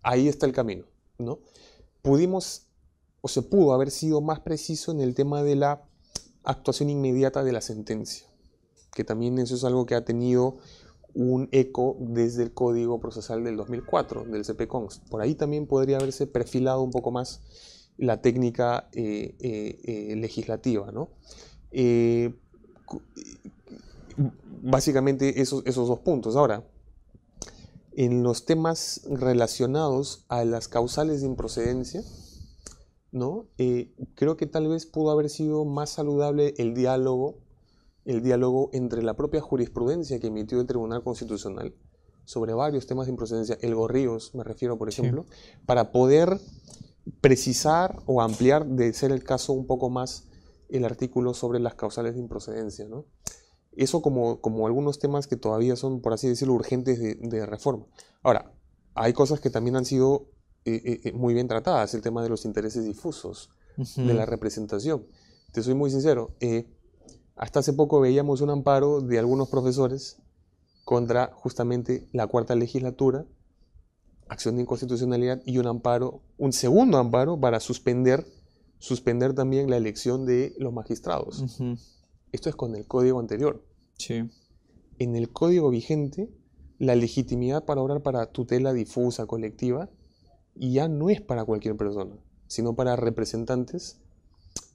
ahí está el camino. ¿no? Pudimos, o se pudo haber sido más preciso en el tema de la actuación inmediata de la sentencia, que también eso es algo que ha tenido un eco desde el Código Procesal del 2004, del CPCONST. Por ahí también podría haberse perfilado un poco más la técnica eh, eh, eh, legislativa. ¿no? básicamente esos, esos dos puntos. Ahora, en los temas relacionados a las causales de improcedencia, ¿no? creo que tal vez pudo haber sido más saludable el diálogo el diálogo entre la propia jurisprudencia que emitió el Tribunal Constitucional sobre varios temas de improcedencia, el Gorríos me refiero, por ejemplo, para poder precisar o ampliar, de ser el caso, un poco más el artículo sobre las causales de improcedencia. ¿no? Eso como, como algunos temas que todavía son, por así decirlo, urgentes de, reforma. Ahora, hay cosas que también han sido eh, eh, eh, muy bien tratadas, el tema de los intereses difusos, de la representación. Te soy muy sincero, hasta hace poco veíamos un amparo de algunos profesores contra justamente la cuarta legislatura, acción de inconstitucionalidad y un amparo, un segundo amparo para suspender, suspender también la elección de los magistrados. Esto es con el código anterior. Sí. En el código vigente, la legitimidad para obrar para tutela difusa colectiva ya no es para cualquier persona, sino para representantes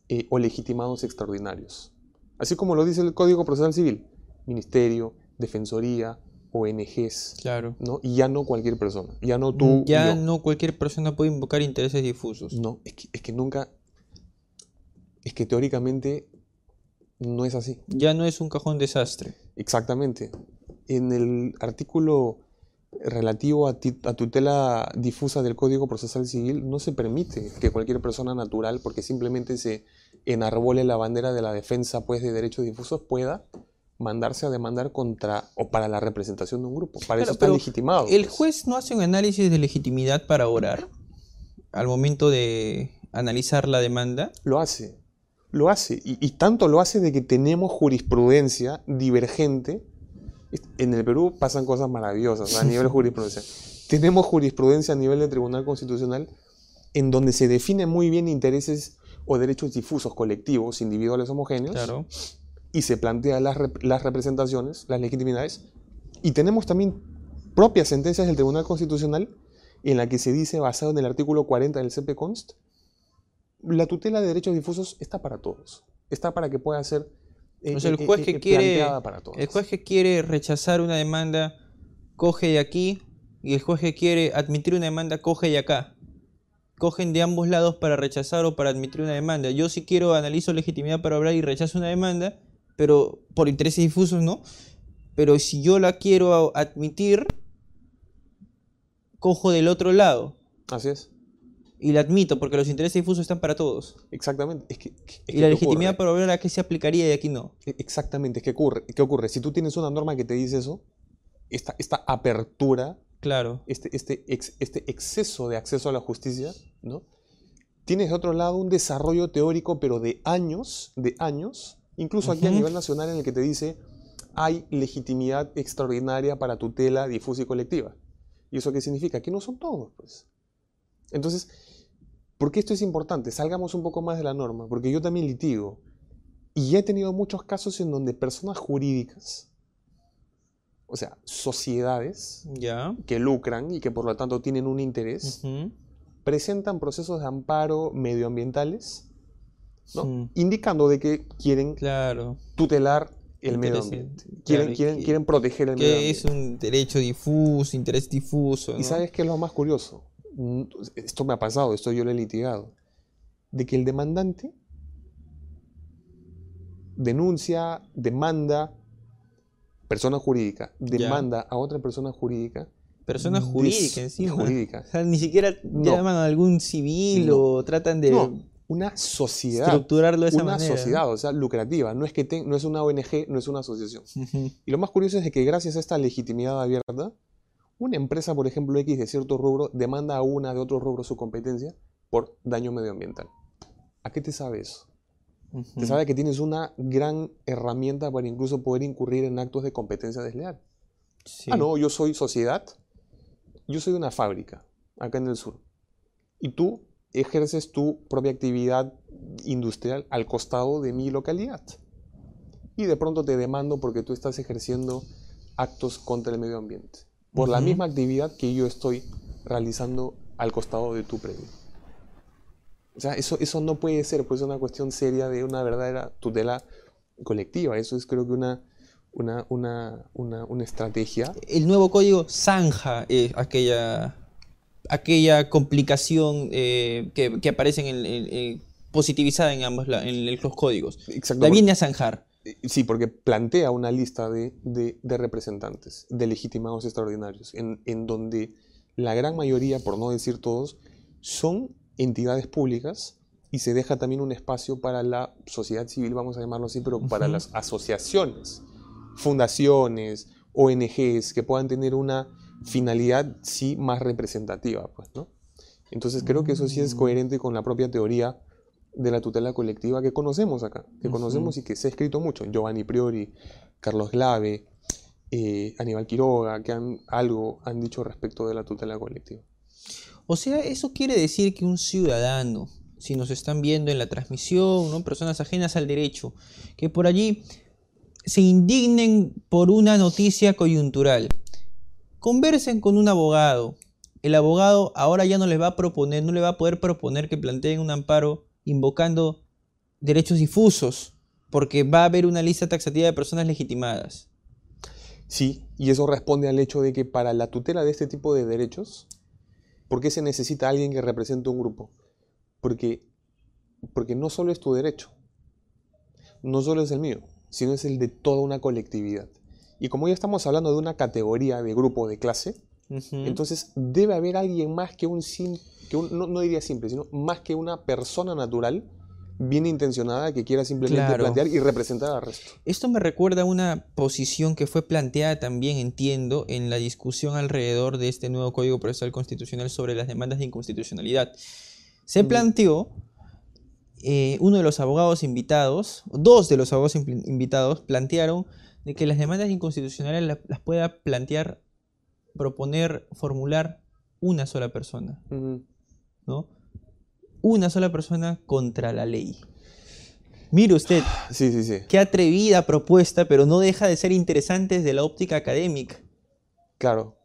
eh, o legitimados extraordinarios. Así como lo dice el Código Procesal Civil, ministerio, defensoría, ONGs. Claro. ¿no? Y ya no cualquier persona. Ya no tú. Ya no cualquier persona puede invocar intereses difusos. No, es que, es que nunca. Es que teóricamente no es así. Ya no es un cajón desastre. Exactamente. En el artículo relativo a, a, tutela difusa del Código Procesal Civil no se permite que cualquier persona natural, porque simplemente se enarbole la bandera de la defensa pues, de derechos difusos, pueda mandarse a demandar contra o para la representación de un grupo. Para eso está legitimado. ¿El pues. juez no hace un análisis de legitimidad para orar al momento de analizar la demanda? Lo hace, lo hace. Y, y tanto lo hace de que tenemos jurisprudencia divergente. En el Perú pasan cosas maravillosas a nivel de jurisprudencia. Tenemos jurisprudencia a nivel de Tribunal Constitucional en donde se definen muy bien intereses o derechos difusos colectivos, individuales homogéneos, y se plantean las, las representaciones, las legitimidades, y tenemos también propias sentencias del Tribunal Constitucional en la que se dice, basado en el artículo 40 del CP-Const, la tutela de derechos difusos está para todos, está para que pueda ser eh, el eh, juez eh, que quiere, para. El juez que quiere rechazar una demanda coge de aquí y el juez que quiere admitir una demanda coge de acá cogen de ambos lados para rechazar o para admitir una demanda. Yo si quiero analizo legitimidad para hablar y rechazo una demanda, pero por intereses difusos no. Pero si yo la quiero admitir, cojo del otro lado. Así es. Y la admito porque los intereses difusos están para todos. Exactamente. y la legitimidad para hablar a qué se aplicaría y aquí no. E, exactamente. Es que ocurre, ¿qué ocurre? Si tú tienes una norma que te dice eso, esta, esta apertura Claro. Este, este, este exceso de acceso a la justicia, ¿no? Tienes de otro lado un desarrollo teórico, pero de años, de años, incluso aquí a nivel nacional en el que te dice hay legitimidad extraordinaria para tutela difusa y colectiva. ¿Y eso qué significa? Que no son todos, pues. Entonces, ¿por qué esto es importante? Salgamos un poco más de la norma, porque yo también litigo. Y he tenido muchos casos en donde personas jurídicas o sea, sociedades que lucran y que por lo tanto tienen un interés, presentan procesos de amparo medioambientales, ¿no? indicando de que quieren tutelar el medio ambiente. Quieren, quieren, quieren proteger el medio ambiente. es un derecho difuso, interés difuso. Y sabes qué es lo más curioso. Esto me ha pasado, esto yo lo he litigado. De que el demandante denuncia, demanda persona jurídica demanda a otra persona jurídica. Persona jurídica encima. Jurídica. O sea, ni siquiera llaman a algún civil o tratan de. No. Una sociedad. Estructurarlo de esa una sociedad, o sea, lucrativa. No es, que no es una ONG, no es una asociación. Y lo más curioso es que gracias a esta legitimidad abierta, una empresa, por ejemplo, X de cierto rubro, demanda a una de otro rubro su competencia por daño medioambiental. ¿A qué te sabe eso? Te sabe que tienes una gran herramienta para incluso poder incurrir en actos de competencia desleal. Ah, no, yo soy sociedad, yo soy una fábrica, acá en el sur. y tú ejerces tu propia actividad industrial al costado de mi localidad. Y de pronto te demando porque tú estás ejerciendo actos contra el medio ambiente, por la misma actividad que yo estoy realizando al costado de tu predio. O sea, eso, eso no puede ser, pues es una cuestión seria de una verdadera tutela colectiva. Eso es creo que una, una, una, una, una estrategia. El nuevo código zanja eh, aquella, aquella complicación eh, que, que, aparece en el, positivizada en ambos en los códigos. Exacto. La viene a zanjar. Sí, porque plantea una lista de, de, de representantes, de legitimados extraordinarios, en, en, donde la gran mayoría, por no decir todos, son entidades públicas y se deja también un espacio para la sociedad civil, vamos a llamarlo así, pero para las asociaciones, fundaciones, ONGs que puedan tener una finalidad sí más representativa, pues, ¿no? Entonces creo que eso sí es mm. coherente con la propia teoría de la tutela colectiva que conocemos acá, que conocemos y que se ha escrito mucho. Giovanni Priori, Carlos Glave, eh, Aníbal Quiroga, que han, algo han dicho respecto de la tutela colectiva. O sea, eso quiere decir que un ciudadano, si nos están viendo en la transmisión, ¿no? personas ajenas al derecho, que por allí se indignen por una noticia coyuntural. Conversen con un abogado. El abogado ahora ya no les va a proponer, no le va a poder proponer que planteen un amparo invocando derechos difusos, porque va a haber una lista taxativa de personas legitimadas. Sí, y eso responde al hecho de que para la tutela de este tipo de derechos, ¿por qué se necesita alguien que represente un grupo? Porque, porque no solo es tu derecho, no solo es el mío, sino es el de toda una colectividad. Y como ya estamos hablando de una categoría de grupo de clase, entonces debe haber alguien más que un, que no, diría simple, sino más que una persona natural bien intencionada que quiera simplemente plantear y representar al resto. Esto me recuerda a una posición que fue planteada también, entiendo, en la discusión alrededor de este nuevo Código Procesal Constitucional sobre las demandas de inconstitucionalidad. Se planteó, eh, uno de los abogados invitados, dos de los abogados invitados plantearon de que las demandas inconstitucionales las, pueda plantear, proponer, formular una sola persona. ¿No? Una sola persona contra la ley. Mire usted, sí, sí, sí. qué atrevida propuesta, pero no deja de ser interesante desde la óptica académica. Claro,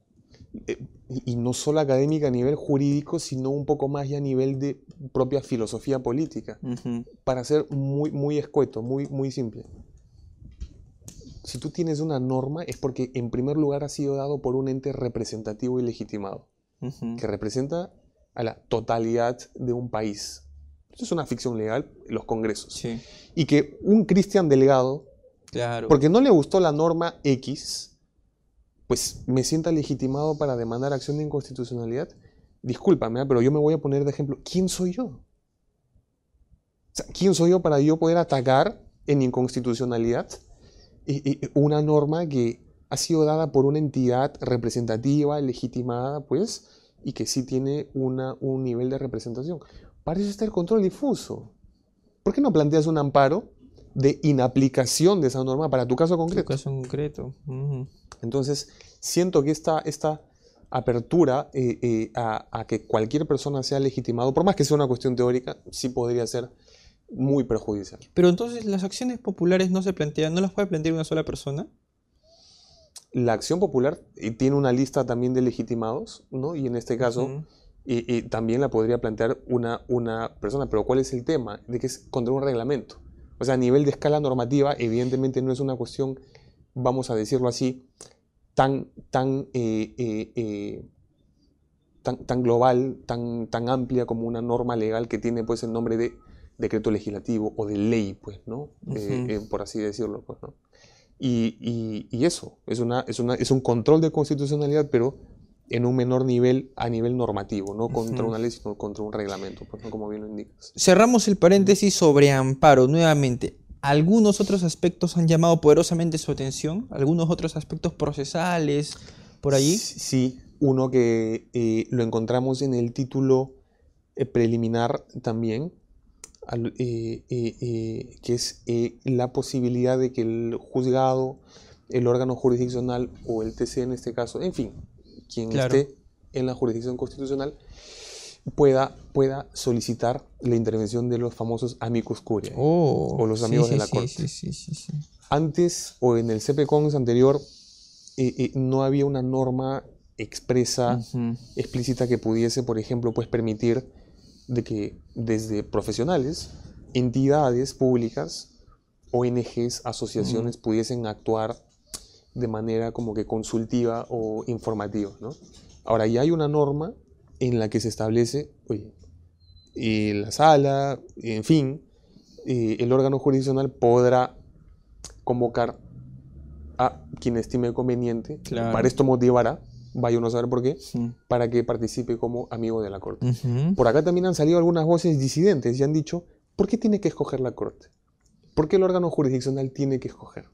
eh, y no solo académica a nivel jurídico, sino un poco más ya a nivel de propia filosofía política, para ser muy, muy escueto, muy, muy simple. Si tú tienes una norma es porque en primer lugar ha sido dado por un ente representativo y legitimado, que representa a la totalidad de un país. Esto es una ficción legal, los congresos. Y que un Cristian Delgado, claro. porque no le gustó la norma X, pues me sienta legitimado para demandar acción de inconstitucionalidad, discúlpame, ¿eh? pero yo me voy a poner de ejemplo, ¿quién soy yo? ¿Quién soy yo para yo poder atacar en inconstitucionalidad una norma que ha sido dada por una entidad representativa, legitimada, pues, y que sí tiene una, un nivel de representación? Para eso está el control difuso. ¿Por qué no planteas un amparo de inaplicación de esa norma para tu caso concreto? Tu caso concreto. Entonces, siento que esta, esta apertura eh, eh, a, que cualquier persona sea legitimado, por más que sea una cuestión teórica, sí podría ser muy perjudicial. Pero entonces, ¿las acciones populares no se plantean, no las puede plantear una sola persona? La acción popular tiene una lista también de legitimados, ¿no? Y en este caso... y, también la podría plantear una, una persona, pero ¿cuál es el tema? De que es contra un reglamento. O sea, a nivel de escala normativa, evidentemente no es una cuestión, vamos a decirlo así, tan, tan, eh, eh, eh, tan, tan, global, tan, tan amplia como una norma legal que tiene pues el nombre de decreto legislativo o de ley, pues, ¿no? por así decirlo, pues, ¿no? Y, y, eso, es, una, es, una, es un control de constitucionalidad, pero en un menor nivel a nivel normativo, no contra una ley, sino contra un reglamento, pues, como bien lo indicas. Cerramos el paréntesis sobre amparo nuevamente. ¿Algunos otros aspectos han llamado poderosamente su atención? ¿Algunos otros aspectos procesales por allí? Sí, uno que eh, lo encontramos en el título eh, preliminar también, eh, que es la posibilidad de que el juzgado, el órgano jurisdiccional o el TC en este caso, en fin, quien esté en la jurisdicción constitucional, pueda, pueda solicitar la intervención de los famosos amicus curiae Oh, o los amigos sí, de la sí, corte. Sí, sí, sí, sí. Antes o en el CPCONS anterior eh, eh, no había una norma expresa, explícita que pudiese, por ejemplo, pues permitir de que desde profesionales, entidades públicas, ONGs, asociaciones pudiesen actuar de manera como que consultiva o informativa, ¿no? Ahora ya hay una norma en la que se establece, oye, eh, la sala, en fin, eh, el órgano jurisdiccional podrá convocar a quien estime conveniente, Claro. para esto motivará, vaya uno a saber por qué, Sí. para que participe como amigo de la corte. Por acá también han salido algunas voces disidentes y han dicho, ¿por qué tiene que escoger la corte? ¿Por qué el órgano jurisdiccional tiene que escoger?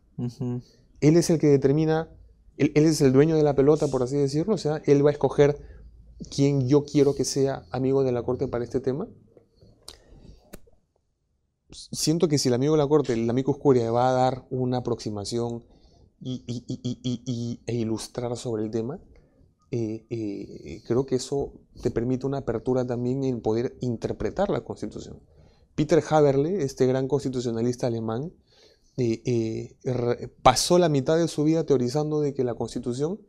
Él es el que determina, él, él es el dueño de la pelota, por así decirlo, o sea, él va a escoger quién yo quiero que sea amigo de la corte para este tema. Siento que si el amigo de la corte, el amigo Oscuria, va a dar una aproximación y- e ilustrar sobre el tema, eh, eh, creo que eso te permite una apertura también en poder interpretar la Constitución. Peter Haberle, este gran constitucionalista alemán, eh, eh, pasó la mitad de su vida teorizando de que la Constitución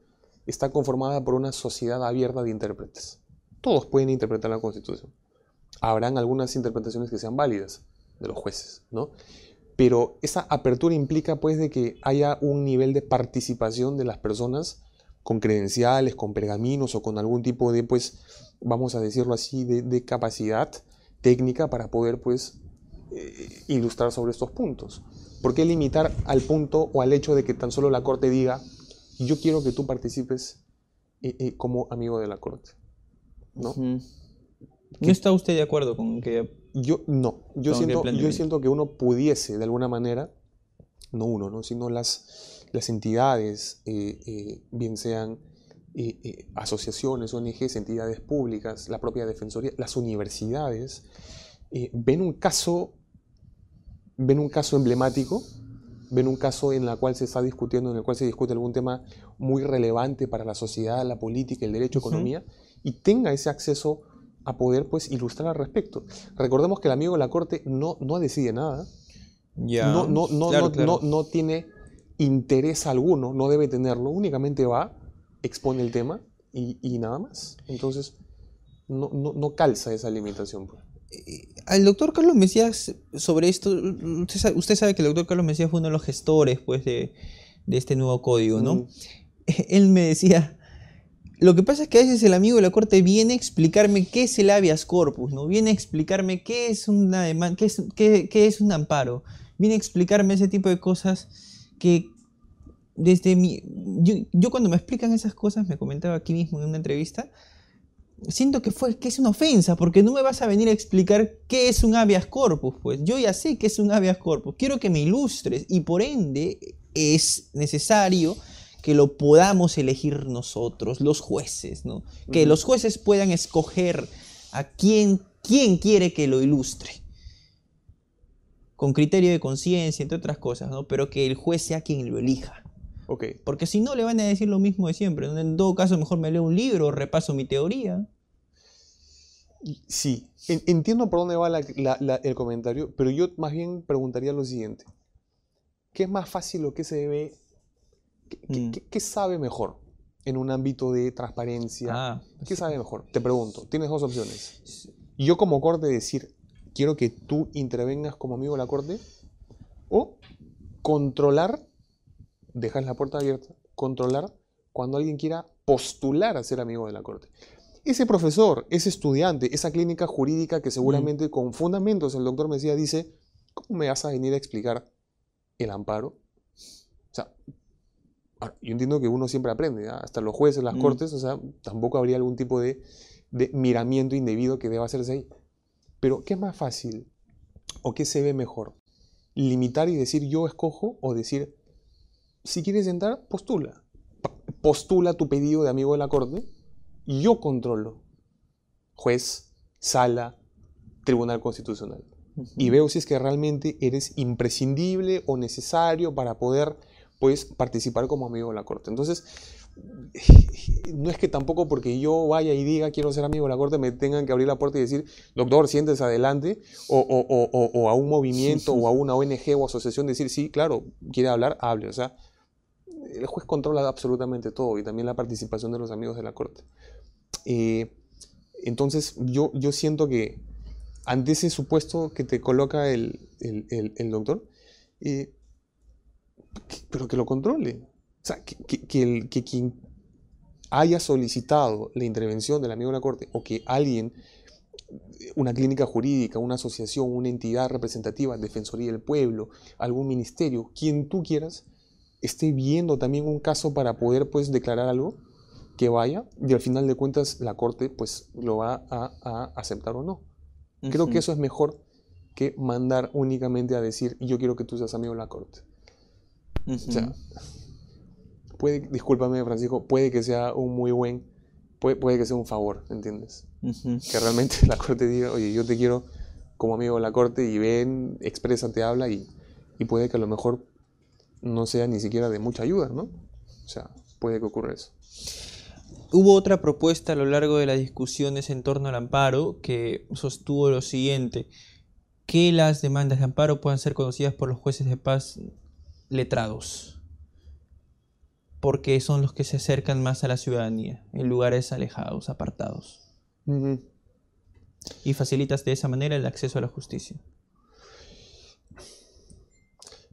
está conformada por una sociedad abierta de intérpretes. Todos pueden interpretar la Constitución. Habrán algunas interpretaciones que sean válidas de los jueces, ¿no? Pero esa apertura implica pues de que haya un nivel de participación de las personas con credenciales, con pergaminos o con algún tipo de, pues, vamos a decirlo así, de, de capacidad técnica para poder, pues, eh, ilustrar sobre estos puntos. ¿Por qué limitar al punto o al hecho de que tan solo la Corte diga, yo quiero que tú participes eh, eh, como amigo de la Corte? ¿No? Ujú. ¿No está usted de acuerdo con que Yo no, yo siento, yo siento que uno pudiese de alguna manera, no uno, ¿no? sino las, las entidades, eh, eh, bien sean eh, eh, asociaciones, ONGs, entidades públicas, la propia Defensoría, las universidades, ven un caso, ven un caso emblemático, ven un caso en el cual se está discutiendo, en el cual se discute algún tema muy relevante para la sociedad, la política, el derecho, Ujú. economía, y tenga ese acceso a poder pues ilustrar al respecto. Recordemos que el amigo de la corte no, no decide nada, ya no, no, no, Claro, no, claro. no, no tiene interés alguno, no debe tenerlo, únicamente va, expone el tema y, y nada más. Entonces, no, no, no calza esa limitación. pues. Al doctor Carlos Mesías, sobre esto, usted sabe, usted sabe que el doctor Carlos Mesías fue uno de los gestores pues, de, de este nuevo código, ¿no? Mm. Él me decía, lo que pasa es que a veces el amigo de la corte viene a explicarme qué es el habeas corpus, ¿no? Viene a explicarme qué es una demanda, qué es, qué- qué es un amparo. Viene a explicarme ese tipo de cosas que desde mi... Yo, yo cuando me explican esas cosas, me comentaba aquí mismo en una entrevista, siento que fue que es una ofensa, porque no me vas a venir a explicar qué es un habeas corpus, pues yo ya sé qué es un habeas corpus, quiero que me ilustres y por ende es necesario que lo podamos elegir nosotros, los jueces, ¿no? Que los jueces puedan escoger a quién, quién quiere que lo ilustre. Con criterio de conciencia, entre otras cosas, ¿no? Pero que el juez sea quien lo elija. Ok, Porque si no, le van a decir lo mismo de siempre. En todo caso, mejor me leo un libro, repaso mi teoría. Sí, en- entiendo por dónde va la- la- la- el comentario, pero yo más bien preguntaría lo siguiente. ¿Qué es más fácil o qué se debe, qué, Mm. qué- qué sabe mejor en un ámbito de transparencia? Ah, ¿Qué sabe mejor? Te pregunto, tienes dos opciones. Yo como corte decir, quiero que tú intervengas como amigo de la corte, o controlar, dejas la puerta abierta, controlar cuando alguien quiera postular a ser amigo de la corte. Ese profesor, ese estudiante, esa clínica jurídica que seguramente con fundamentos el doctor Mesías dice, ¿cómo me vas a venir a explicar el amparo? O sea, yo entiendo que uno siempre aprende, ¿ah? hasta los jueces, las Mm. cortes, o sea, tampoco habría algún tipo de, de miramiento indebido que deba hacerse ahí. Pero, ¿qué es más fácil? ¿O qué se ve mejor? ¿Limitar y decir yo escojo? ¿O decir, si quieres entrar, postula? Postula tu pedido de amigo de la corte y yo controlo. Juez, sala, tribunal constitucional. Y veo si es que realmente eres imprescindible o necesario para poder pues, participar como amigo de la corte. Entonces, no es que tampoco porque yo vaya y diga quiero ser amigo de la corte me tengan que abrir la puerta y decir, doctor, siéntese adelante, o, a un movimiento o a una ONG o asociación decir, sí, claro, quiere hablar, hable. O sea, el juez controla absolutamente todo y también la participación de los amigos de la corte. Eh, entonces, yo, yo siento que ante ese supuesto que te coloca el, doctor, eh, pero que lo controle. O sea, que, el, que quien haya solicitado la intervención del amigo de la corte o que alguien, una clínica jurídica, una asociación, una entidad representativa, Defensoría del Pueblo, algún ministerio, quien tú quieras, esté viendo también un caso para poder pues declarar algo, que vaya y al final de cuentas la corte pues lo va a, aceptar o no. Creo que eso es mejor que mandar únicamente a decir yo quiero que tú seas amigo de la corte. O sea, puede, discúlpame Francisco, puede que sea un muy buen, puede, puede que sea un favor, ¿entiendes? Que realmente la corte diga, oye, yo te quiero como amigo de la corte y ven, expresa, te habla y, y puede que a lo mejor no sea ni siquiera de mucha ayuda, ¿no? O sea, puede que ocurra eso. Hubo otra propuesta a lo largo de las discusiones en torno al amparo que sostuvo lo siguiente, que las demandas de amparo puedan ser conocidas por los jueces de paz letrados, porque son los que se acercan más a la ciudadanía, en lugares alejados, apartados. Y facilitas de esa manera el acceso a la justicia.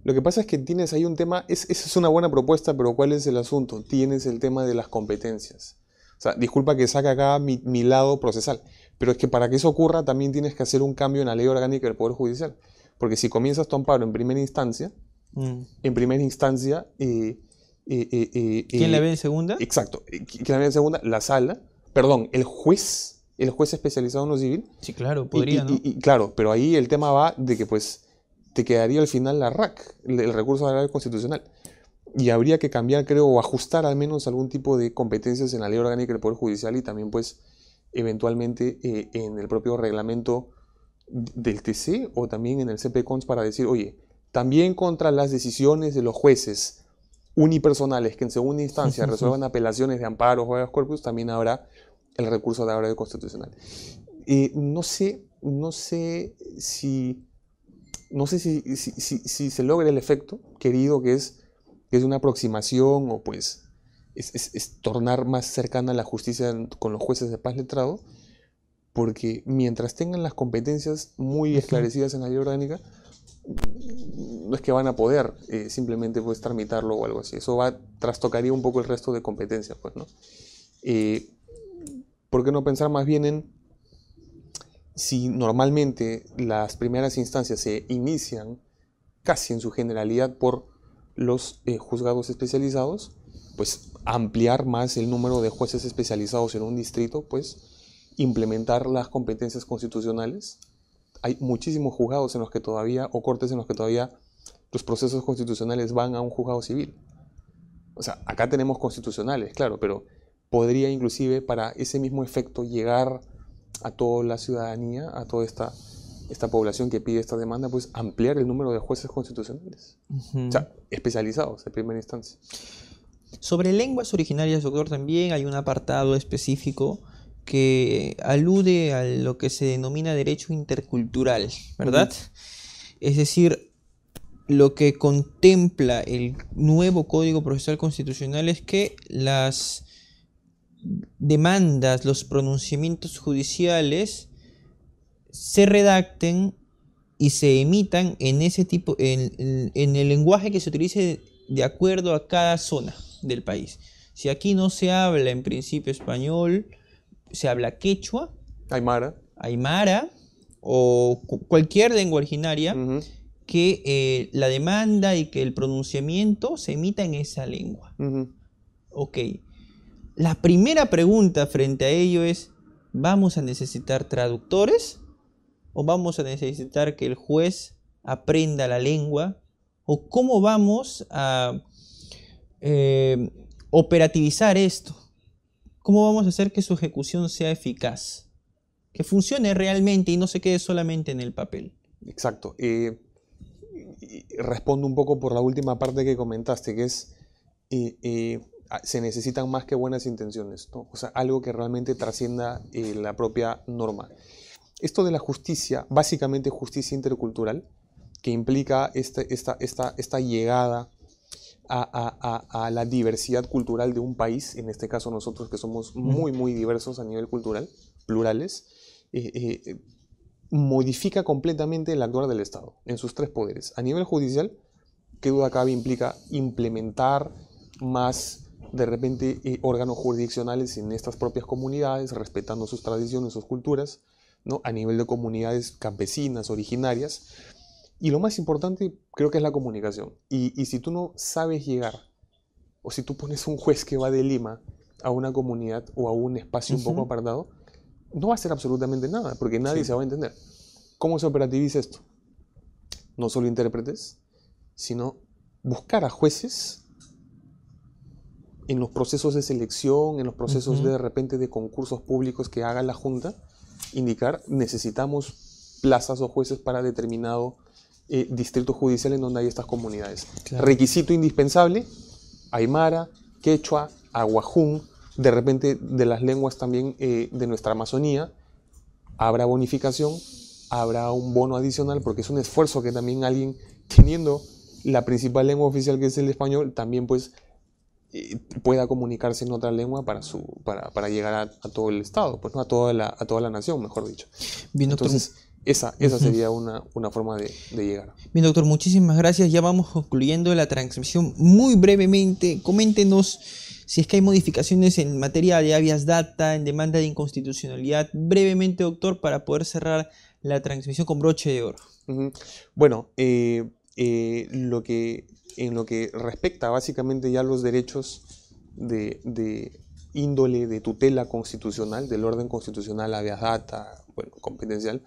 Lo que pasa es que tienes ahí un tema, esa es una buena propuesta, pero ¿cuál es el asunto? Tienes el tema de las competencias. O sea, disculpa que saque acá mi, lado procesal, pero es que para que eso ocurra también tienes que hacer un cambio en la ley orgánica del Poder Judicial. Porque si comienzas tu amparo en primera instancia, mm. en primera instancia... Eh, ¿Quién la ve en segunda? Exacto. ¿Quién la ve en segunda? La sala. Perdón, el juez, el juez especializado en lo civil. Sí, claro, podría, ¿no? claro, pero ahí el tema va de que pues te quedaría al final la RAC, el, recurso de la constitucional. Y habría que cambiar, creo, o ajustar al menos algún tipo de competencias en la ley orgánica del Poder Judicial y también, pues, eventualmente eh, en el propio reglamento del TC o también en el CPCONS para decir, oye, también contra las decisiones de los jueces unipersonales que en segunda instancia resuelvan apelaciones de amparo o de corpus, también habrá el recurso de la constitucional. Eh, no sé, no sé si no sé si, si, se logra el efecto querido que es, es una aproximación o pues es, tornar más cercana la justicia con los jueces de paz letrado, porque mientras tengan las competencias muy esclarecidas en la ley orgánica, no es que van a poder eh, simplemente pues tramitarlo o algo así. Eso va, trastocaría un poco el resto de competencias, pues, ¿no? Eh, ¿Por qué no pensar más bien en si normalmente las primeras instancias se inician casi en su generalidad por los eh, juzgados especializados, pues ampliar más el número de jueces especializados en un distrito, pues implementar las competencias constitucionales. Hay muchísimos juzgados en los que todavía, o cortes en los que todavía los procesos constitucionales van a un juzgado civil. O sea, acá tenemos constitucionales, claro, pero podría inclusive para ese mismo efecto llegar a toda la ciudadanía, a toda esta, esta población que pide esta demanda, pues ampliar el número de jueces constitucionales. O sea, especializados en primera instancia. Sobre lenguas originarias, doctor, también hay un apartado específico que alude a lo que se denomina derecho intercultural, ¿verdad? Es decir, lo que contempla el nuevo Código Procesal Constitucional es que las demandas, los pronunciamientos judiciales se redacten y se emitan en ese tipo, en, el lenguaje que se utilice de acuerdo a cada zona del país. Si aquí no se habla en principio español, se habla quechua, aymara, aymara o cualquier lengua originaria, que eh, la demanda y que el pronunciamiento se emita en esa lengua. Ok. La primera pregunta frente a ello es, ¿vamos a necesitar traductores? ¿O vamos a necesitar que el juez aprenda la lengua? ¿O cómo vamos a eh, operativizar esto? ¿Cómo vamos a hacer que su ejecución sea eficaz? Que funcione realmente y no se quede solamente en el papel. Exacto. Eh, respondo un poco por la última parte que comentaste, que es... Eh, se necesitan más que buenas intenciones, ¿no? o sea, algo que realmente trascienda eh, la propia norma. Esto de la justicia, básicamente justicia intercultural, que implica este, esta, esta, esta llegada a, la diversidad cultural de un país, en este caso nosotros que somos muy, muy diversos a nivel cultural, plurales, eh, eh, modifica completamente el actuar del Estado en sus tres poderes. A nivel judicial, qué duda cabe, implica implementar más de repente eh, órganos jurisdiccionales en estas propias comunidades, respetando sus tradiciones, sus culturas, ¿no? a nivel de comunidades campesinas, originarias. Y lo más importante creo que es la comunicación. Y, si tú no sabes llegar, o si tú pones un juez que va de Lima a una comunidad o a un espacio un poco apartado, no va a hacer absolutamente nada, porque nadie se va a entender. ¿Cómo se operativiza esto? No solo intérpretes, sino buscar a jueces en los procesos de selección, en los procesos de, de repente de concursos públicos que haga la Junta, indicar necesitamos plazas o jueces para determinado eh, distrito judicial en donde hay estas comunidades. Requisito indispensable, aymara, quechua, aguajún, de repente de las lenguas también eh, de nuestra Amazonía, habrá bonificación, habrá un bono adicional, porque es un esfuerzo que también alguien, teniendo la principal lengua oficial que es el español, también pues eh, pueda comunicarse en otra lengua para, su, para, para llegar a, todo el Estado, pues, ¿no? a, toda la, a toda la nación, mejor dicho. Bien, Entonces, esa, esa sería una, una forma de, de, llegar. Bien, doctor, muchísimas gracias. Ya vamos concluyendo la transmisión muy brevemente. Coméntenos si es que hay modificaciones en materia de habeas data, en demanda de inconstitucionalidad. Brevemente, doctor, para poder cerrar la transmisión con broche de oro. Bueno, eh, eh, lo que, en lo que respecta básicamente ya a los derechos de, de índole de tutela constitucional, del orden constitucional, habeas data, bueno, competencial,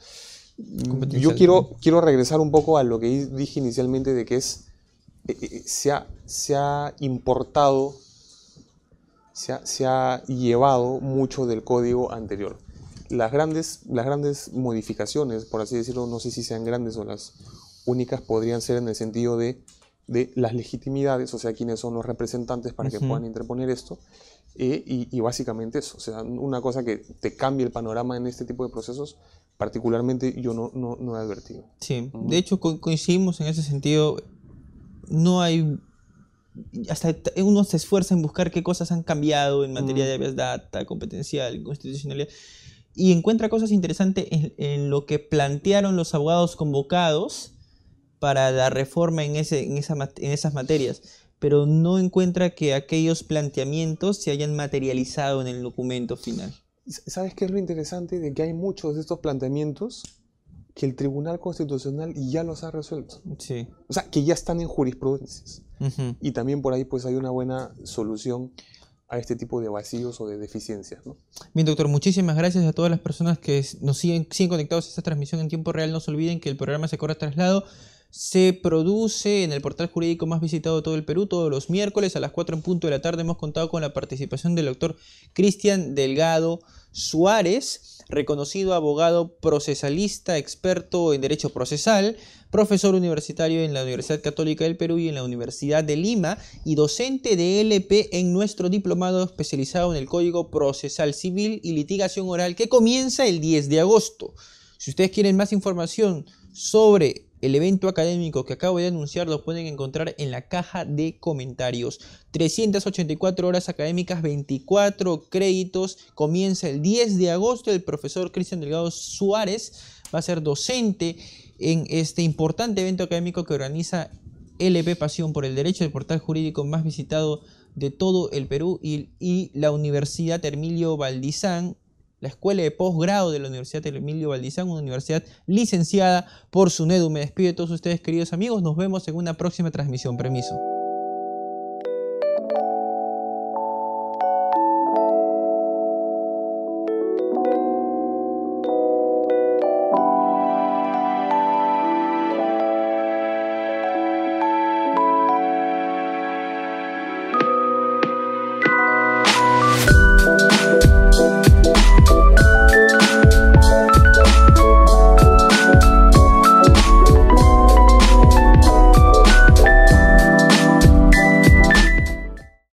yo quiero, quiero regresar un poco a lo que dije inicialmente de que es, eh, eh, se, ha, se, ha, importado, se ha, se ha, llevado mucho del código anterior. Las grandes, las grandes modificaciones, por así decirlo, no sé si sean grandes o las únicas, podrían ser en el sentido de, de las legitimidades, o sea, quiénes son los representantes para que puedan interponer esto, eh, y, y, básicamente eso, o sea, una cosa que te cambie el panorama en este tipo de procesos particularmente yo no, no, he advertido. Sí, de hecho coincidimos en ese sentido. No hay hasta uno se esfuerza en buscar qué cosas han cambiado en materia de habeas data, competencial, constitucionalidad, y encuentra cosas interesantes en, lo que plantearon los abogados convocados para la reforma en, ese, en, esa, en esas materias, pero no encuentra que aquellos planteamientos se hayan materializado en el documento final. ¿Sabes qué es lo interesante? De que hay muchos de estos planteamientos que el Tribunal Constitucional ya los ha resuelto. Sí. O sea, que ya están en jurisprudencias. Y también por ahí pues hay una buena solución a este tipo de vacíos o de deficiencias. ¿no? Bien, doctor, muchísimas gracias a todas las personas que nos siguen, siguen conectados a esta transmisión en tiempo real. No se olviden que el programa se corre traslado se produce en el portal jurídico más visitado de todo el Perú todos los miércoles a las 4 en punto de la tarde. Hemos contado con la participación del doctor Cristian Delgado Suárez, reconocido abogado procesalista, experto en derecho procesal, profesor universitario en la Universidad Católica del Perú y en la Universidad de Lima y docente de LP en nuestro diplomado especializado en el Código Procesal Civil y Litigación Oral que comienza el 10 de agosto. Si ustedes quieren más información sobre el evento académico que acabo de anunciar lo pueden encontrar en la caja de comentarios. 384 horas académicas, 24 créditos. Comienza el 10 de agosto. El profesor Cristian Delgado Suárez va a ser docente en este importante evento académico que organiza LP Pasión por el Derecho, el portal jurídico más visitado de todo el Perú y, la Universidad Hermilio Valdizán la Escuela de Posgrado de la Universidad Emilio Valdizán, una universidad licenciada por SUNEDU. Me despido de todos ustedes, queridos amigos. Nos vemos en una próxima transmisión. Permiso.